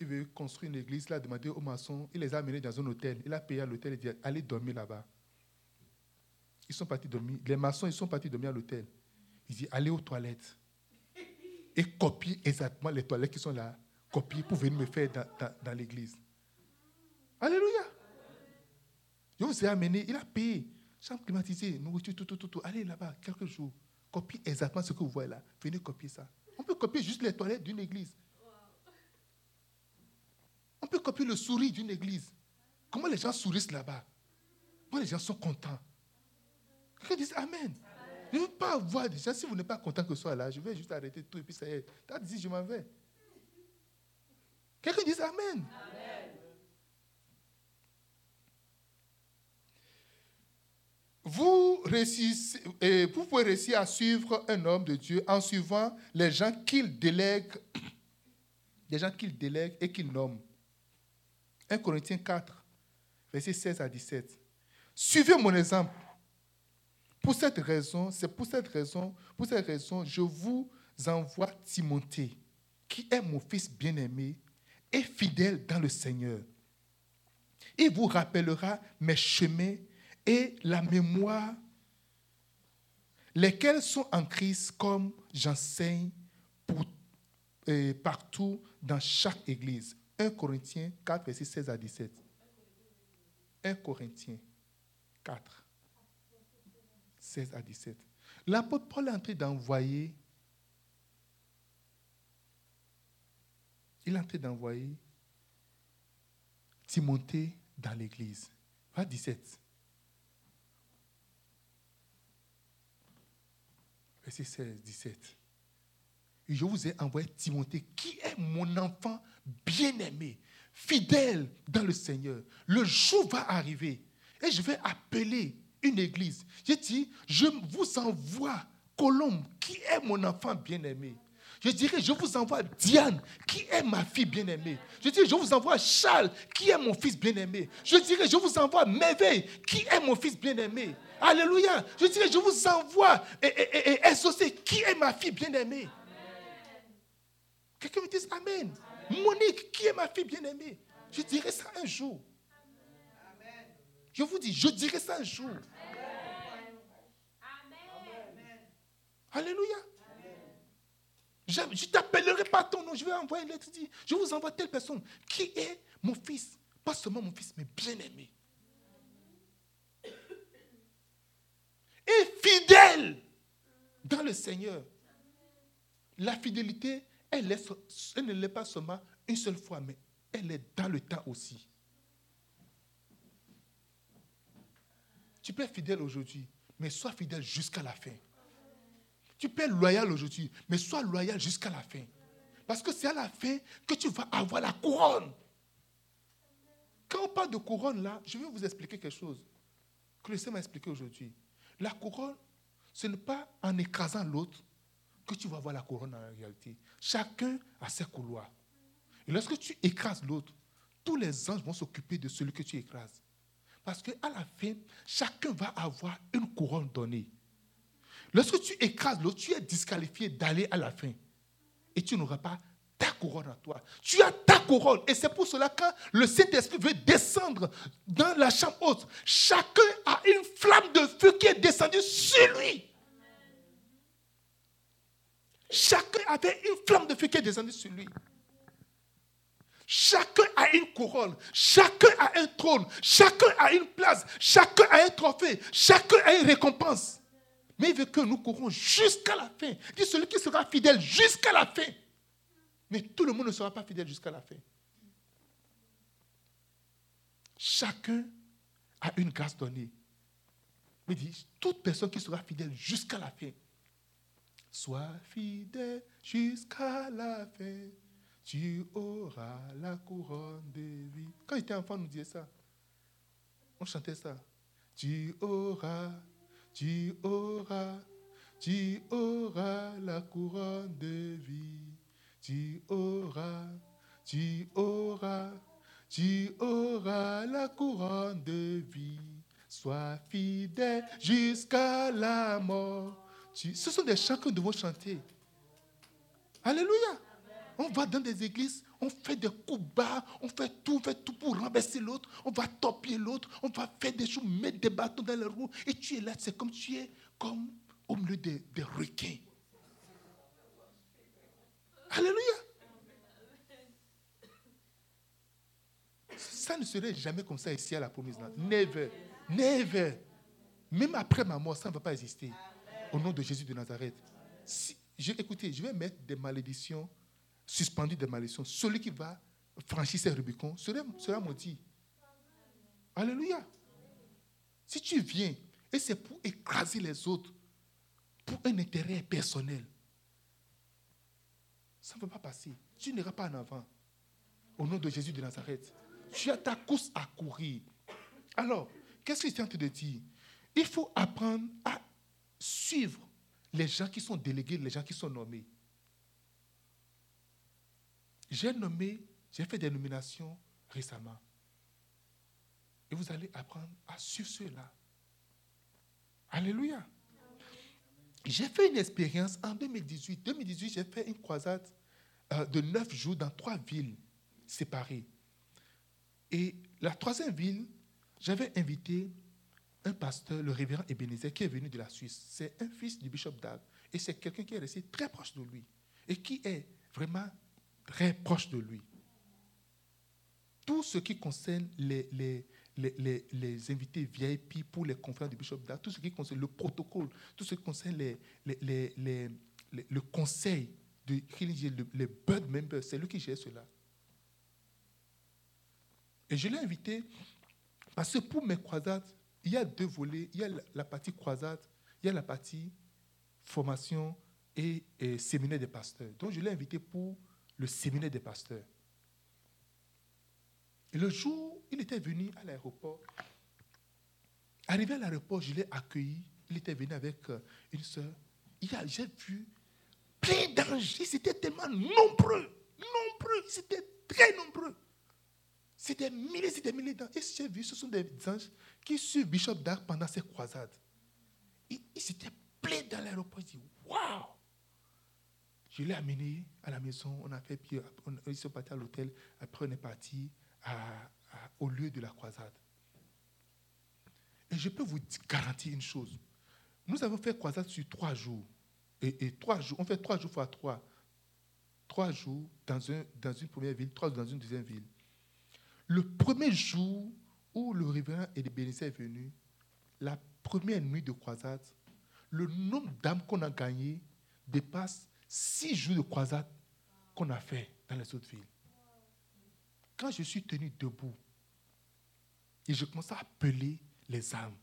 il veut construire une église. Il a demandé aux maçons, il les a amenés dans un hôtel. Il a payé à l'hôtel et dit Allez dormir là-bas. Ils sont partis dormir. Les maçons, ils sont partis dormir à l'hôtel. Il dit Allez aux toilettes. Et copiez exactement les toilettes qui sont là. Copiez pour venir me faire dans, l'église. Alléluia. Je vous ai amené, il a payé. chambre climatisée, nourriture, tout, tout, tout, tout. Allez là-bas, quelques jours. Copiez exactement ce que vous voyez là. Venez copier ça. On peut copier juste les toilettes d'une église. On peut copier le sourire d'une église. Comment les gens sourient là-bas? Comment les gens sont contents Quelqu'un dit Amen. Je ne veux pas voir des gens. Si vous n'êtes pas content que ce soit là, je vais juste arrêter tout et puis ça y est. Tu as dit, je m'en vais. Quelqu'un dit Amen. Vous, vous pouvez réussir à suivre un homme de Dieu en suivant les gens qu'il délègue, *coughs* les gens qu'il délègue et qu'il nomme. 1 Corinthiens 4, versets 16 à 17. Suivez mon exemple. Pour cette raison, c'est pour cette raison, pour cette raison, je vous envoie Timothée, qui est mon fils bien-aimé et fidèle dans le Seigneur. Il vous rappellera mes chemins et la mémoire, lesquels sont en crise comme j'enseigne euh, partout dans chaque église. 1 Corinthiens 4, verset 16 à 17. 1 Corinthiens 4, 16 à 17. L'apôtre Paul est en train d'envoyer, il est en train d'envoyer Timothée dans l'église. 17. verset 16, 17. Et je vous ai envoyé Timothée, qui est mon enfant bien-aimé, fidèle dans le Seigneur. Le jour va arriver et je vais appeler une église. J'ai dit, je vous envoie Colombe, qui est mon enfant bien-aimé? Je dirais, je vous envoie Diane, qui est ma fille bien-aimée. Je dirais, je vous envoie Charles, qui est mon fils bien-aimé. Je dirais, je vous envoie Merveille, qui est mon fils bien-aimé. Alléluia. Je dirais, je vous envoie et, et, qui est ma fille bien-aimée. Quelqu'un me dit Amen. Monique, qui est ma fille bien-aimée? Je dirais ça un jour. Je vous dis, je dirais ça un jour. Alléluia. Je ne t'appellerai pas ton nom. Je vais envoyer une lettre. Je vous envoie telle personne qui est mon fils. Pas seulement mon fils, mais bien-aimé. Et fidèle dans le Seigneur. La fidélité, elle, elle ne l'est pas seulement une seule fois, mais elle est dans le temps aussi. Tu peux être fidèle aujourd'hui, mais sois fidèle jusqu'à la fin. Tu peux être loyal aujourd'hui, mais sois loyal jusqu'à la fin. Parce que c'est à la fin que tu vas avoir la couronne. Quand on parle de couronne là, je vais vous expliquer quelque chose que le Seigneur m'a expliqué aujourd'hui. La couronne, ce n'est pas en écrasant l'autre que tu vas avoir la couronne en réalité. Chacun a ses couloirs. Et lorsque tu écrases l'autre, tous les anges vont s'occuper de celui que tu écrases. Parce qu'à la fin, chacun va avoir une couronne donnée. Lorsque tu écrases l'autre, tu es disqualifié d'aller à la fin. Et tu n'auras pas ta couronne à toi. Tu as ta couronne. Et c'est pour cela que le Saint-Esprit veut descendre dans la chambre haute, chacun a une flamme de feu qui est descendue sur lui. Chacun avait une flamme de feu qui est descendue sur lui. Chacun a une couronne, chacun a un trône, chacun a une place, chacun a un trophée, chacun a une récompense. Mais il veut que nous courons jusqu'à la fin. Il dit celui qui sera fidèle jusqu'à la fin. Mais tout le monde ne sera pas fidèle jusqu'à la fin. Chacun a une grâce donnée. Mais dit, toute personne qui sera fidèle jusqu'à la fin, sois fidèle jusqu'à la fin, tu auras la couronne de vie. Quand j'étais enfant, on nous disait ça. On chantait ça. Tu auras tu auras, tu auras la couronne de vie. Tu auras, tu auras, tu auras la couronne de vie. Sois fidèle jusqu'à la mort. Ce sont des chants que nous devons chanter. Alléluia. On va dans des églises, on fait des coups bas, on fait tout, on fait tout pour renverser l'autre, on va topier l'autre, on va faire des choses, mettre des bâtons dans les roues, et tu es là, c'est comme tu es comme au milieu des, requins. Alléluia. Ça ne serait jamais comme ça ici à la promise. Never. Never. Même après ma mort, ça ne va pas exister. Au nom de Jésus de Nazareth. Si, je, écoutez, je vais mettre des malédictions, suspendues des malédictions. Celui qui va franchir ces Rubicons sera, sera maudit. Alléluia. Si tu viens et c'est pour écraser les autres, pour un intérêt personnel, ça ne va pas passer. Tu n'iras pas en avant. Au nom de Jésus de Nazareth. Tu as ta course à courir. Alors, qu'est-ce que je train de dire? Il faut apprendre à suivre les gens qui sont délégués, les gens qui sont nommés. J'ai nommé, j'ai fait des nominations récemment. Et vous allez apprendre à suivre ceux-là. Alléluia. J'ai fait une expérience en 2018. 2018, j'ai fait une croisade euh, de neuf jours dans trois villes séparées. Et la troisième ville, j'avais invité un pasteur, le révérend Ebenezer, qui est venu de la Suisse. C'est un fils du bishop Dag. Et c'est quelqu'un qui est resté très proche de lui. Et qui est vraiment très proche de lui. Tout ce qui concerne les, les, les, les, invités VIP pour les conférences du Bishop Dag, tout ce qui concerne le protocole, tout ce qui concerne le conseil de les bird members, c'est lui qui gère cela. Et je l'ai invité parce que pour mes croisades, il y a deux volets. Il y a la partie croisade, il y a la partie formation et, et séminaire des pasteurs. Donc je l'ai invité pour le séminaire des pasteurs. Et le jour, il était venu à l'aéroport. Arrivé à l'aéroport, je l'ai accueilli. Il était venu avec euh, une soeur. J'ai vu plein d'anges. Ils étaient tellement nombreux. Nombreux. Ils étaient très nombreux. C'était des milliers et des milliers d'anges. Et j'ai vu, ce sont des anges qui suivent Bishop Dark pendant ses croisades. Ils, s'étaient pleins dans l'aéroport. Ils dit Waouh Je l'ai amené à la maison. On a fait, puis on, ils sont partis à l'hôtel. Après, on est parti au lieu de la croisade. Et je peux vous garantir une chose. Nous avons fait croisade sur trois jours. Et, trois jours, on fait trois jours fois trois. Trois jours dans, un, dans une première ville, trois jours dans une deuxième ville. Le premier jour où le révérend Bénézé est venu, la première nuit de croisade, le nombre d'âmes qu'on a gagné dépasse six jours de croisade qu'on a fait dans les autres villes. Quand je suis tenu debout et je commence à appeler les âmes,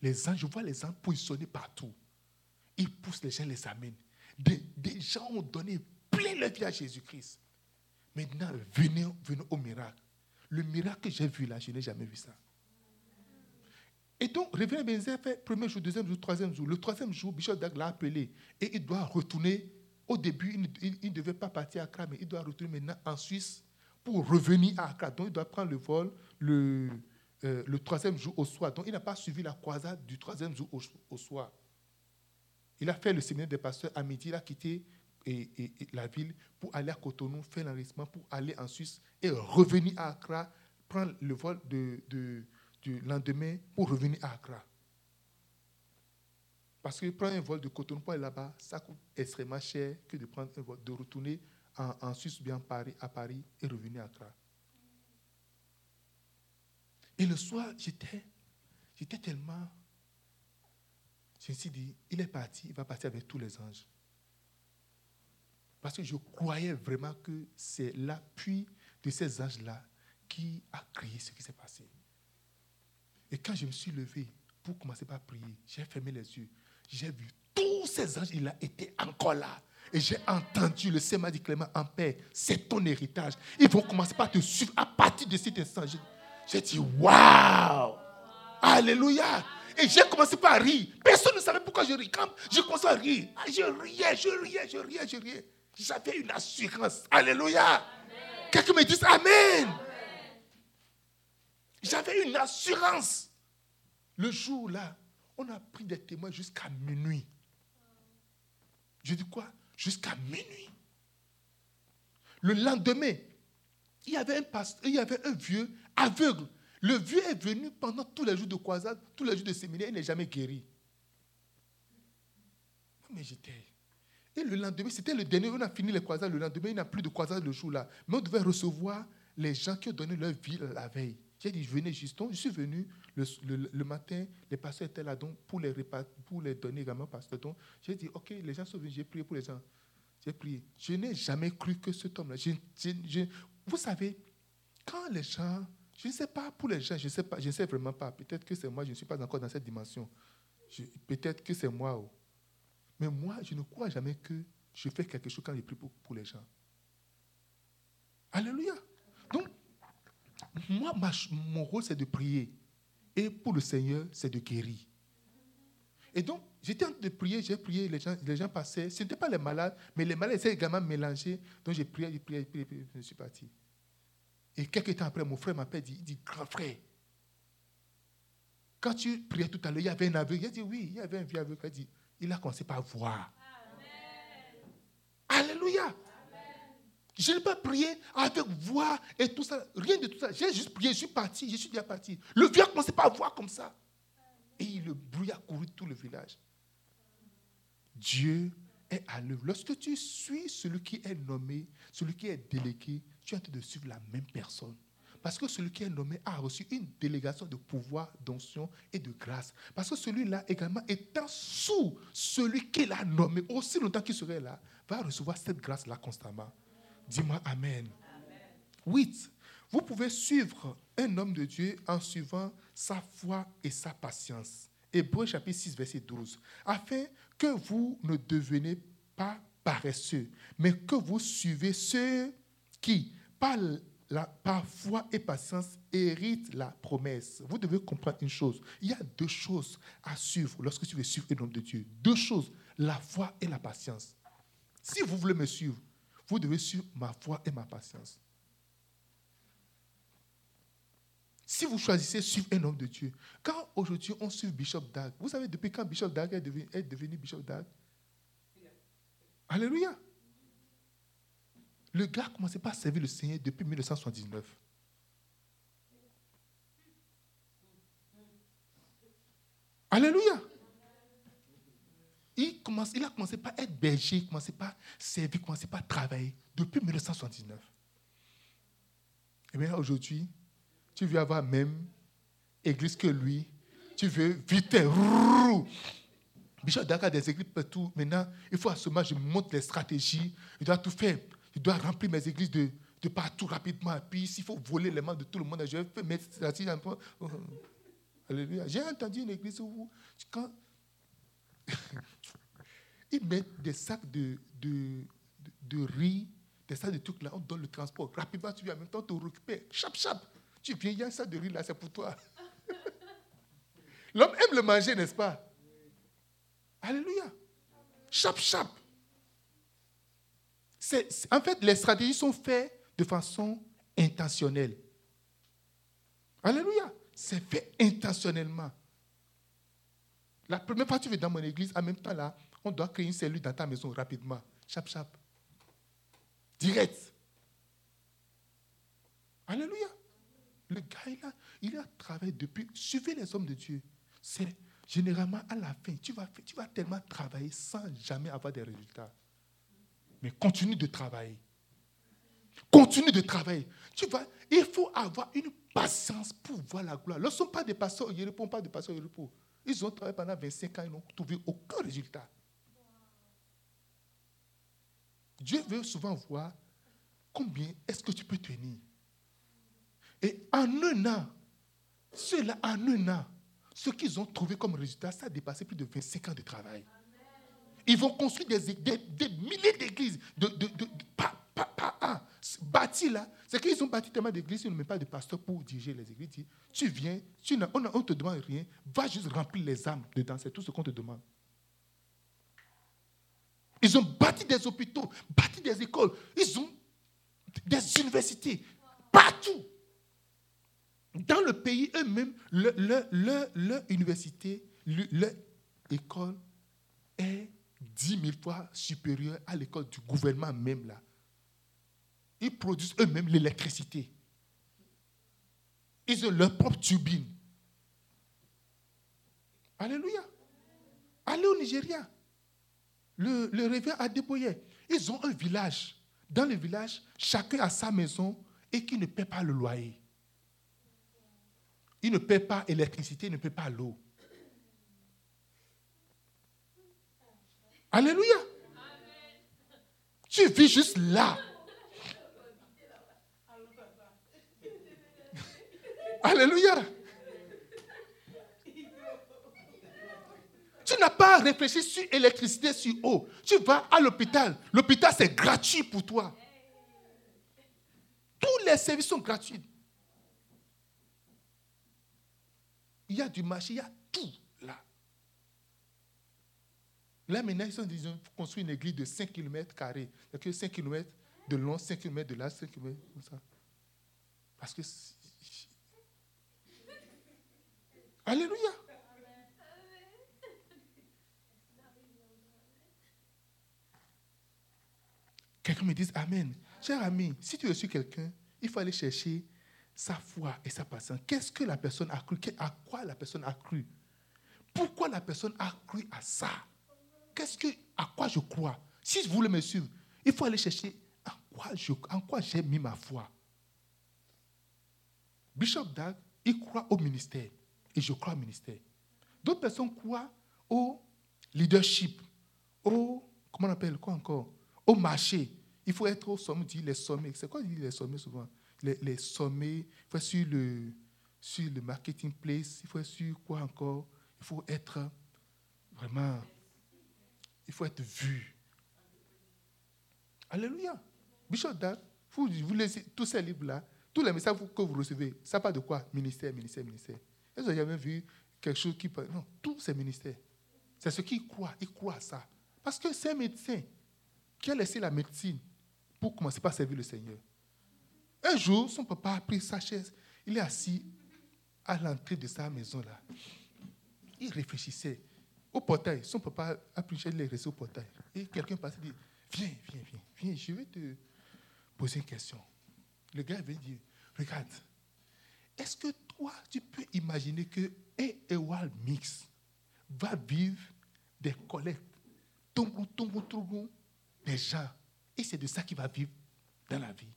les âmes, je vois les âmes positionnées partout. Ils poussent les gens, les amènent. Des, gens ont donné plein leur vie à Jésus-Christ. Maintenant, venez, venez au miracle. Le miracle que j'ai vu là, je n'ai jamais vu ça. Et donc, Révérend Benzer fait premier jour, deuxième jour, troisième jour. Le troisième jour, Bishop Dag l'a appelé et il doit retourner. Au début, il ne devait pas partir à Accra, mais il doit retourner maintenant en Suisse pour revenir à Accra. Donc, il doit prendre le vol le, euh, troisième jour au soir. Donc, il n'a pas suivi la croisade du troisième jour au, soir. Il a fait le séminaire des pasteurs à midi. Il a quitté la ville pour aller à Cotonou, faire l'enregistrement, pour aller en Suisse et revenir à Accra, prendre le vol de, du lendemain pour revenir à Accra. Parce que prendre un vol de Cotonou pour aller là-bas, ça coûte extrêmement cher que de prendre un vol, de retourner en, Suisse ou bien Paris, à Paris et revenir à Accra. Et le soir, j'étais, j'étais tellement. Je me suis dit, il est parti, il va partir avec tous les anges. Parce que je croyais vraiment que c'est l'appui de ces anges-là qui a créé ce qui s'est passé. Et quand je me suis levé pour commencer par prier, j'ai fermé les yeux. J'ai vu tous ces anges, il a été encore là. Et j'ai entendu le Seigneur dit Clément en paix, c'est ton héritage. Ils vont commencer par te suivre à partir de cet instant. J'ai dit, waouh! Alléluia! Et j'ai commencé par rire. Personne ne savait pourquoi je riais. Quand je commençais à rire, ah, je riais, je riais, je riais, je riais. J'avais une assurance. Alléluia! Quelqu'un me dit Amen. J'avais une assurance. Le jour-là, on a pris des témoins jusqu'à minuit. Je dis quoi? Jusqu'à minuit. Le lendemain, il y avait un pasteur, il y avait un vieux aveugle. Le vieux est venu pendant tous les jours de croisade, tous les jours de séminaire, il n'est jamais guéri. Mais j'étais. Et le lendemain, c'était le dernier, on a fini les croisades. Le lendemain, il n'y a plus de croisade le jour-là. Mais on devait recevoir les gens qui ont donné leur vie la veille. J'ai dit, venez juste. je suis venu le, matin, les pasteurs étaient là donc pour les, pour les donner également pasteur. Donc j'ai dit, ok, les gens sont venus, j'ai prié pour les gens. J'ai prié. Je n'ai jamais cru que cet homme-là. vous savez, quand les gens, je ne sais pas pour les gens, je ne sais, pas, je sais vraiment pas. Peut-être que c'est moi, je ne suis pas encore dans cette dimension. Peut-être que c'est moi. Oh. Mais moi, je ne crois jamais que je fais quelque chose quand je prie pour, pour les gens. Alléluia. Donc, moi, mon rôle, c'est de prier. Et pour le Seigneur, c'est de guérir. Et donc, j'étais en train de prier, j'ai prié, les gens, les gens passaient. Ce n'étaient pas les malades, mais les malades étaient également mélangés. Donc, j'ai prié, j'ai prié, j'ai prié, je suis parti. Et quelques temps après, mon frère m'appelle, il dit, grand frère, quand tu priais tout à l'heure, il y avait un aveugle. Il a dit, oui, il y avait un vieux aveugle. Il a dit, il a commencé par voir. Alléluia. Je n'ai pas prié avec voix et tout ça. Rien de tout ça. J'ai juste prié, je suis parti, je suis déjà parti. Le vieux a commencé par voir comme ça. Et le bruit a couru tout le village. Dieu est à l'œuvre. Lorsque tu suis celui qui est nommé, celui qui est délégué, tu es en train de suivre la même personne. Parce que celui qui est nommé a reçu une délégation de pouvoir, d'onction et de grâce. Parce que celui-là également étant sous celui qui l'a nommé, aussi longtemps qu'il serait là, va recevoir cette grâce-là constamment. Dis-moi Amen. 8. Vous pouvez suivre un homme de Dieu en suivant sa foi et sa patience. Hébreu chapitre 6, verset 12. Afin que vous ne deveniez pas paresseux, mais que vous suivez ceux qui, par, la, par foi et patience, héritent la promesse. Vous devez comprendre une chose. Il y a deux choses à suivre lorsque tu veux suivre un homme de Dieu. Deux choses, la foi et la patience. Si vous voulez me suivre, vous devez suivre ma foi et ma patience. Si vous choisissez suivre un homme de Dieu, quand aujourd'hui on suit Bishop Dag, vous savez depuis quand Bishop Dag est devenu, Bishop Dag? Alléluia. Le gars a commencé par servir le Seigneur depuis 1979. Alléluia. Il, commence, il a commencé par être berger, il a commencé par servir, il a commencé par travailler depuis 1979. Et bien aujourd'hui, tu veux avoir même église que lui. Tu veux vite, Bishop Dakar des églises partout. Maintenant, il faut moment, je montre les stratégies. Il doit tout faire. Il doit remplir mes églises de, de partout rapidement. Puis, s'il faut voler les mains de tout le monde, je vais mettre ça un peu. Alléluia. J'ai entendu une église où, quand ils mettent des sacs de, de, de, riz, des sacs de trucs là, on donne le transport. Rapidement, tu viens en même temps, tu récupères. Chap, chap. Tu viens, il y a un sac de riz là, c'est pour toi. L'homme aime le manger, n'est-ce pas? Alléluia. Chap, chap. en fait, les stratégies sont faites de façon intentionnelle. Alléluia. C'est fait intentionnellement. La première fois que tu vas dans mon église, en même temps là, on doit créer une cellule dans ta maison rapidement. Chap, chap. Direct. Alléluia. Le gars, là, il a travaillé depuis. Suivez les hommes de Dieu. C'est généralement à la fin, tu vas, tu vas tellement travailler sans jamais avoir des résultats. Mais continue de travailler. Continue de travailler. Tu il faut avoir une patience pour voir la gloire. Ne sont pas des pasteurs, ils ne répondent pas des pasteurs. Ils ont travaillé pendant 25 ans, ils n'ont trouvé aucun résultat. Dieu veut souvent voir combien est-ce que tu peux tenir. Et en un an, ceux-là, en un an, ce qu'ils ont trouvé comme résultat, ça a dépassé plus de 25 ans de travail. Ils vont construire des, milliers d'églises, de, de, bâti là. C'est qu'ils ont bâti tellement d'églises, ils ne mettent pas de pasteur pour diriger les églises. tu viens, tu on ne te demande rien, va juste remplir les âmes dedans, c'est tout ce qu'on te demande. Ils ont bâti des hôpitaux, bâti des écoles, ils ont des universités, partout. Dans le pays eux-mêmes, leur, université, leur école est dix mille fois supérieure à l'école du gouvernement même là. Ils produisent eux-mêmes l'électricité. Ils ont leur propre turbine. Alléluia. Allez au Nigeria. Le, le a déployé. Ils ont un village. Dans le village, chacun a sa maison et qui ne paie pas le loyer. il ne paie pas l'électricité, il ne paie pas l'eau. Alléluia. Tu vis juste là. Alléluia. Tu n'as pas réfléchi sur électricité, sur eau. Tu vas à l'hôpital. L'hôpital, c'est gratuit pour toi. Tous les services sont gratuits. Il y a du marché, il y a tout là. Là, maintenant, ils ont, construit une église de 5 km. C'est-à-dire 5 km de long, 5 km de large, 5 km comme ça. Parce que. Alléluia. Quelqu'un me dit Amen. Cher ami, si tu es sur quelqu'un, il faut aller chercher sa foi et sa patience. Qu'est-ce que la personne a cru? À quoi la personne a cru? Pourquoi la personne a cru à ça? Qu'est-ce que, à quoi je crois? Si je voulais me suivre, il faut aller chercher en quoi j'ai mis ma foi. Bishop Dag, il croit au ministère et je crois au ministère. D'autres personnes croient au leadership, au, comment on appelle, quoi encore au marché. Il faut être au sommet, dit les sommets. C'est quoi dit les sommets souvent? Les, sommets, il faut être sur le, sur le marketing place, il faut être sur quoi encore? Il faut être vraiment, il faut être vu. Alléluia. Bishop Dag, vous, vous laissez tous ces livres-là, tous les messages que vous recevez, ça parle de quoi? Ministère, ministère, ministère. Est-ce jamais vu quelque chose qui parle Non, tous ces ministères. C'est ce qu'ils croient, ils croient à ça. Parce que c'est un médecin qui a laissé la médecine pour commencer par servir le Seigneur. Un jour, son papa a pris sa chaise. Il est assis à l'entrée de sa maison-là. Il réfléchissait au portail. Son papa a pris une chaise, il au portail. Et quelqu'un passe et dit Viens, viens, viens, viens, je vais te poser une question. Le gars vient dire Regarde, est-ce que tu peux imaginer que Ewal Mix va vivre des collectes, tombe, tombe, tombe, des gens. Et c'est de ça qu'il va vivre dans la vie.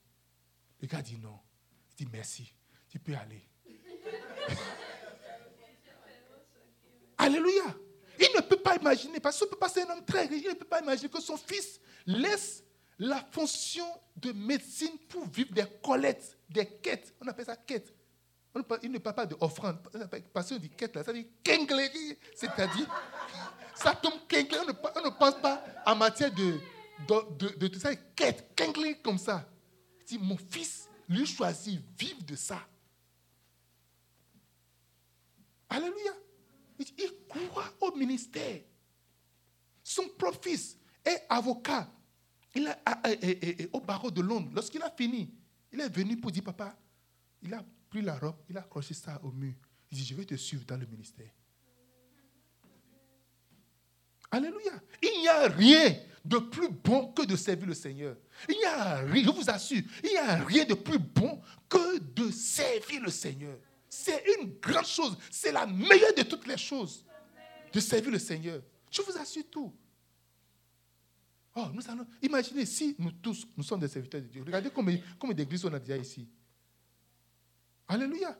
Le gars dit non. Il dit merci, tu peux aller. *laughs* Alléluia. Il ne peut pas imaginer, parce que c'est un homme très riche, il ne peut pas imaginer que son fils laisse la fonction de médecine pour vivre des collectes, des quêtes. On appelle ça quête. Il ne parle pas d'offrande. Parce qu'on dit quête, là, ça dit kengleri. C'est-à-dire, ça tombe kengleri. On ne pense pas en matière de, de, tout ça, quête, kengleri comme ça. Si mon fils, lui choisit, vive de ça. Alléluia. Il croit au ministère. Son propre fils est avocat. Il est au barreau de Londres. Lorsqu'il a fini, il est venu pour dire, papa, il a la robe, il a accroché ça au mur. Il dit, je vais te suivre dans le ministère. Alléluia. Il n'y a rien de plus bon que de servir le Seigneur. Il n'y a rien, je vous assure, il n'y a rien de plus bon que de servir le Seigneur. C'est une grande chose. C'est la meilleure de toutes les choses. De servir le Seigneur. Je vous assure tout. Oh, nous allons, imaginez si nous tous, nous sommes des serviteurs de Dieu. Regardez combien, combien d'églises on a déjà ici. Alléluia.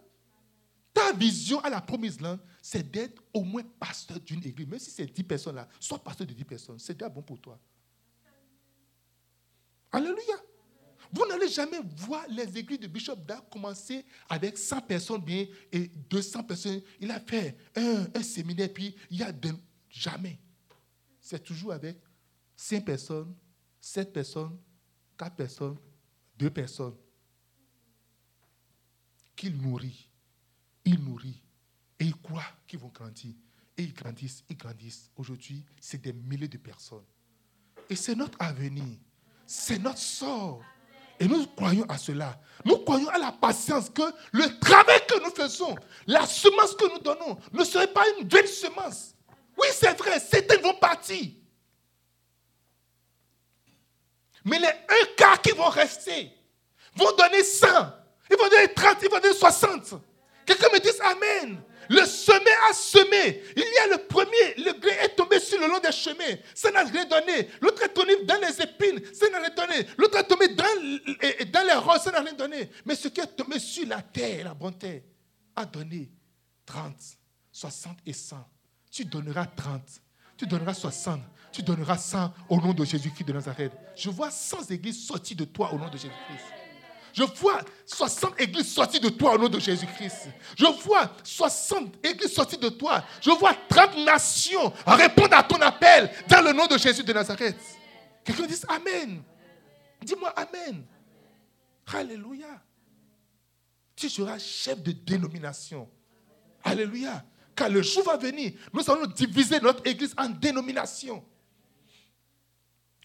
Ta vision à la promise là, c'est d'être au moins pasteur d'une église. Même si c'est 10 personnes là, sois pasteur de 10 personnes. C'est déjà bon pour toi. Alléluia. Vous n'allez jamais voir les églises de Bishop Da commencer avec 100 personnes bien et 200 personnes. Il a fait un, séminaire, puis il y a jamais. C'est toujours avec 5 personnes, 7 personnes, 4 personnes, 2 personnes qu'il nourrit. Il nourrit. Et il croit qu'ils vont grandir. Et ils grandissent, ils grandissent. Aujourd'hui, c'est des milliers de personnes. Et c'est notre avenir. C'est notre sort. Et nous croyons à cela. Nous croyons à la patience que le travail que nous faisons, la semence que nous donnons, ne serait pas une belle semence. Oui, c'est vrai, certains vont partir. Mais les un quart qui vont rester vont donner 100, ils vont donner 30, ils vont donner 60. Quelqu'un me dise Amen. Le semé a semé. Il y a le premier, le grain est tombé sur le long des chemins. Ça n'a rien donné. L'autre est tombé dans les épines. Ça n'a rien donné. L'autre est tombé dans, les roses. Ça n'a rien donné. Mais ce qui est tombé sur la terre, la terre, a donné 30, 60 et 100, tu donneras 30, tu donneras 60, tu donneras 100 au nom de Jésus-Christ de Nazareth. Je vois 100 églises sorties de toi au nom de Jésus-Christ. Je vois 60 églises sorties de toi au nom de Jésus-Christ. Je vois 60 églises sorties de toi. Je vois 30 nations répondre à ton appel dans le nom de Jésus de Nazareth. Quelqu'un dit Amen. Dis-moi Amen. Alléluia. Tu seras chef de dénomination. Alléluia. Car le jour va venir, nous allons diviser notre église en dénominations.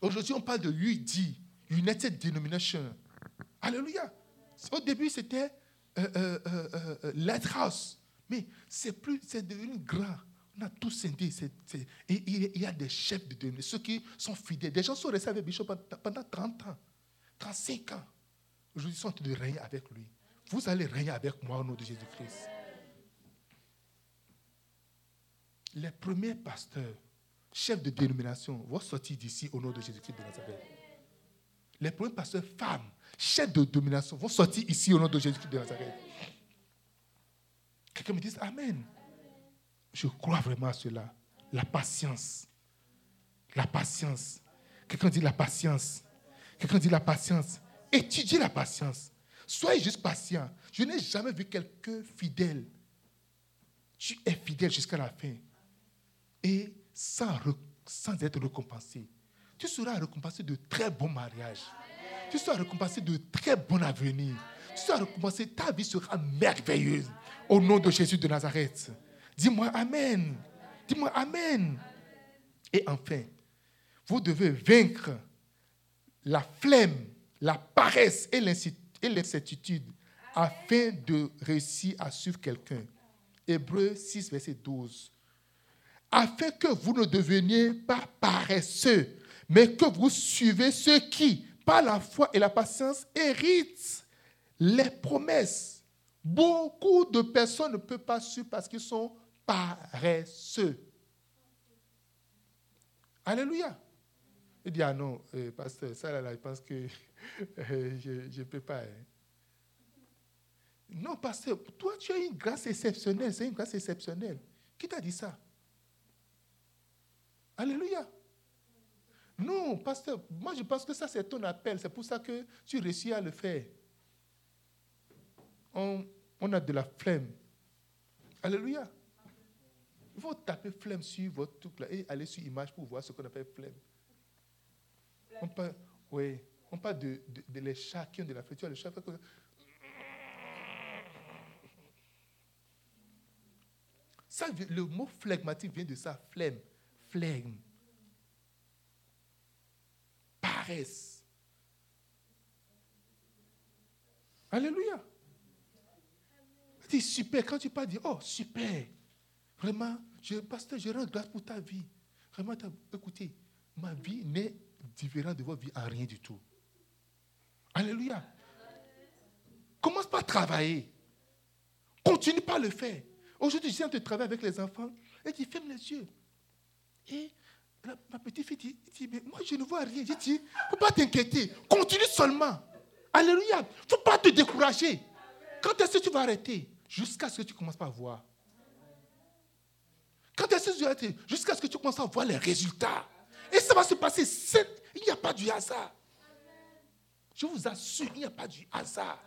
Aujourd'hui, on parle de UD, United Denomination. Alléluia. Au début, c'était euh, euh, euh, Lighthouse. Mais c'est plus, c'est devenu grand. On a tous scindé. il y a des chefs de dénomination, ceux qui sont fidèles. Des gens sont restés avec Bishop pendant 30 ans, 35 ans. Aujourd'hui, ils sont en train de régner avec lui. Vous allez régner avec moi au nom de Jésus-Christ. Les premiers pasteurs, chefs de dénomination, vont sortir d'ici au nom de Jésus-Christ de Nazareth. Les premiers pasteurs femmes, chefs de domination, vont sortir ici au nom de Jésus-Christ de Nazareth. Quelqu'un me dit Amen. Je crois vraiment à cela. La patience. La patience. Quelqu'un dit la patience. Quelqu'un dit la patience. Étudiez la patience. Soyez juste patient. Je n'ai jamais vu quelqu'un fidèle. Tu es fidèle jusqu'à la fin. Et sans, sans être récompensé. Tu seras récompensé de très bons mariages. Tu seras récompensé de très bons avenirs. Tu seras récompensé, ta vie sera merveilleuse. Au nom de Jésus de Nazareth. Dis-moi Amen. Dis-moi Amen. Et enfin, vous devez vaincre la flemme la paresse et l'incertitude afin de réussir à suivre quelqu'un. Hébreu 6, verset 12. Afin que vous ne deveniez pas paresseux, mais que vous suivez ceux qui, par la foi et la patience, héritent les promesses. Beaucoup de personnes ne peuvent pas suivre parce qu'ils sont paresseux. Alléluia. Il dit, ah non, euh, pasteur, ça là, là, je pense que *laughs* euh, je ne peux pas. Hein. Non, pasteur, toi, tu as une grâce exceptionnelle. C'est une grâce exceptionnelle. Qui t'a dit ça? Alléluia. Non, pasteur, moi je pense que ça c'est ton appel. C'est pour ça que tu réussis à le faire. On, a de la flemme. Alléluia. Il faut taper flemme sur votre truc là et aller sur image pour voir ce qu'on appelle flemme. On parle, oui, on parle de, les chats qui ont de la flemme. le chat ça, le mot flegmatique vient de ça, flemme, flegme, Alléluia. C'est super. Quand tu parles, dis, oh, super. Vraiment, je, pasteur, je rends grâce pour ta vie. Vraiment, écoutez, ma vie n'est différente de votre vie à rien du tout. Alléluia. Commence pas à travailler. Continue pas à le faire. Aujourd'hui, je viens de travailler avec les enfants. Et tu ferme les yeux. Et ma petite fille dit, mais moi je ne vois rien. Il ne faut pas t'inquiéter. Continue seulement. Alléluia. Faut pas te décourager. Quand est-ce que tu vas arrêter? Jusqu'à ce que tu commences à voir. Quand est-ce que tu vas arrêter? Jusqu'à ce que tu commences à voir les résultats. Et ça va se passer. Il n'y a pas du hasard. Je vous assure, il n'y a pas du hasard.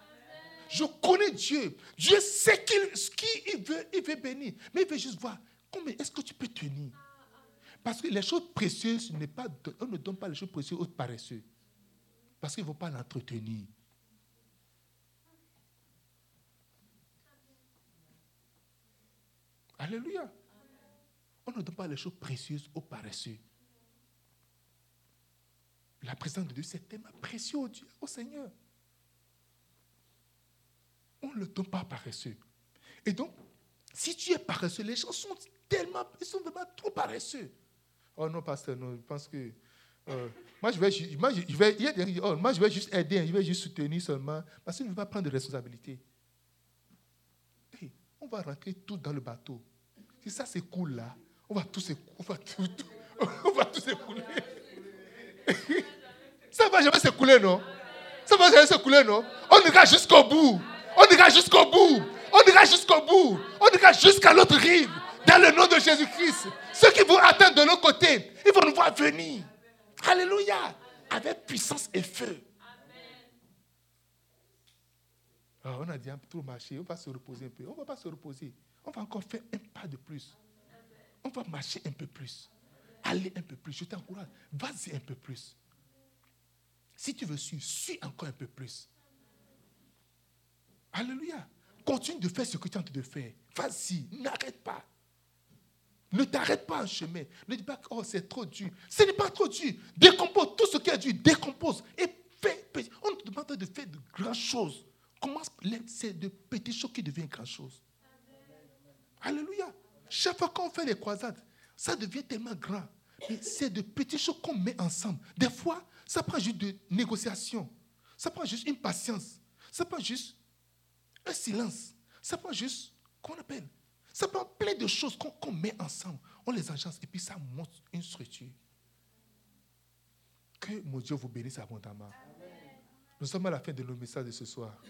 Je connais Dieu. Dieu sait ce qu'il veut, il veut bénir. Mais il veut juste voir comment est-ce que tu peux tenir. Parce que les choses précieuses, pas, on ne donne pas les choses précieuses aux paresseux. Parce qu'ils ne vont pas l'entretenir. Alléluia. On ne donne pas les choses précieuses aux paresseux. La présence de Dieu, c'est tellement précieux au, Seigneur. On ne le donne pas paresseux. Et donc, si tu es paresseux, les gens sont tellement, ils sont vraiment trop paresseux. Oh non, pasteur, non, je pense que. Oh, moi, je vais juste aider, je vais juste soutenir seulement, parce qu'il ne veut pas prendre de responsabilité. on va rentrer tout dans le bateau. Si ça s'écoule là, on va on va tout, *laughs* on va tous s'écouler. *laughs* Ça va jamais s'écouler, non? Ça va jamais s'écouler, non? On ira jusqu'au bout. On ira jusqu'au bout. On ira jusqu'au bout. On ira jusqu'à l'autre rive. Dans le nom de Jésus-Christ. Ceux qui vont atteindre de l'autre côté, ils vont nous voir venir. Alléluia. Avec puissance et feu. Ah, on a dit un peu trop marcher, on va se reposer un peu. On ne va pas se reposer. On va encore faire un pas de plus. On va marcher un peu plus. Aller un peu plus. Je t'encourage. Vas-y un peu plus. Si tu veux suivre, suis encore un peu plus. Alléluia. Continue de faire ce que tu es en de faire. Vas-y, n'arrête pas. Ne t'arrête pas en chemin. Ne dis pas que oh, c'est trop dur. Ce n'est pas trop dur. Décompose tout ce qui est dur. Décompose. Et fais. On te demande de faire de grandes choses. Commence. C'est de petites choses qui deviennent grandes choses. Alléluia. Chaque fois qu'on fait les croisades, ça devient tellement grand. Mais c'est de petites choses qu'on met ensemble. Des fois, ça prend juste de négociation. Ça prend juste une patience. Ça prend juste un silence. Ça prend juste, qu'on appelle? Ça prend plein de choses qu'on met ensemble. On les agence et puis ça monte une structure. Que mon Dieu vous bénisse abondamment. Nous sommes à la fin de nos messages de ce soir.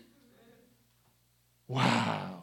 Waouh!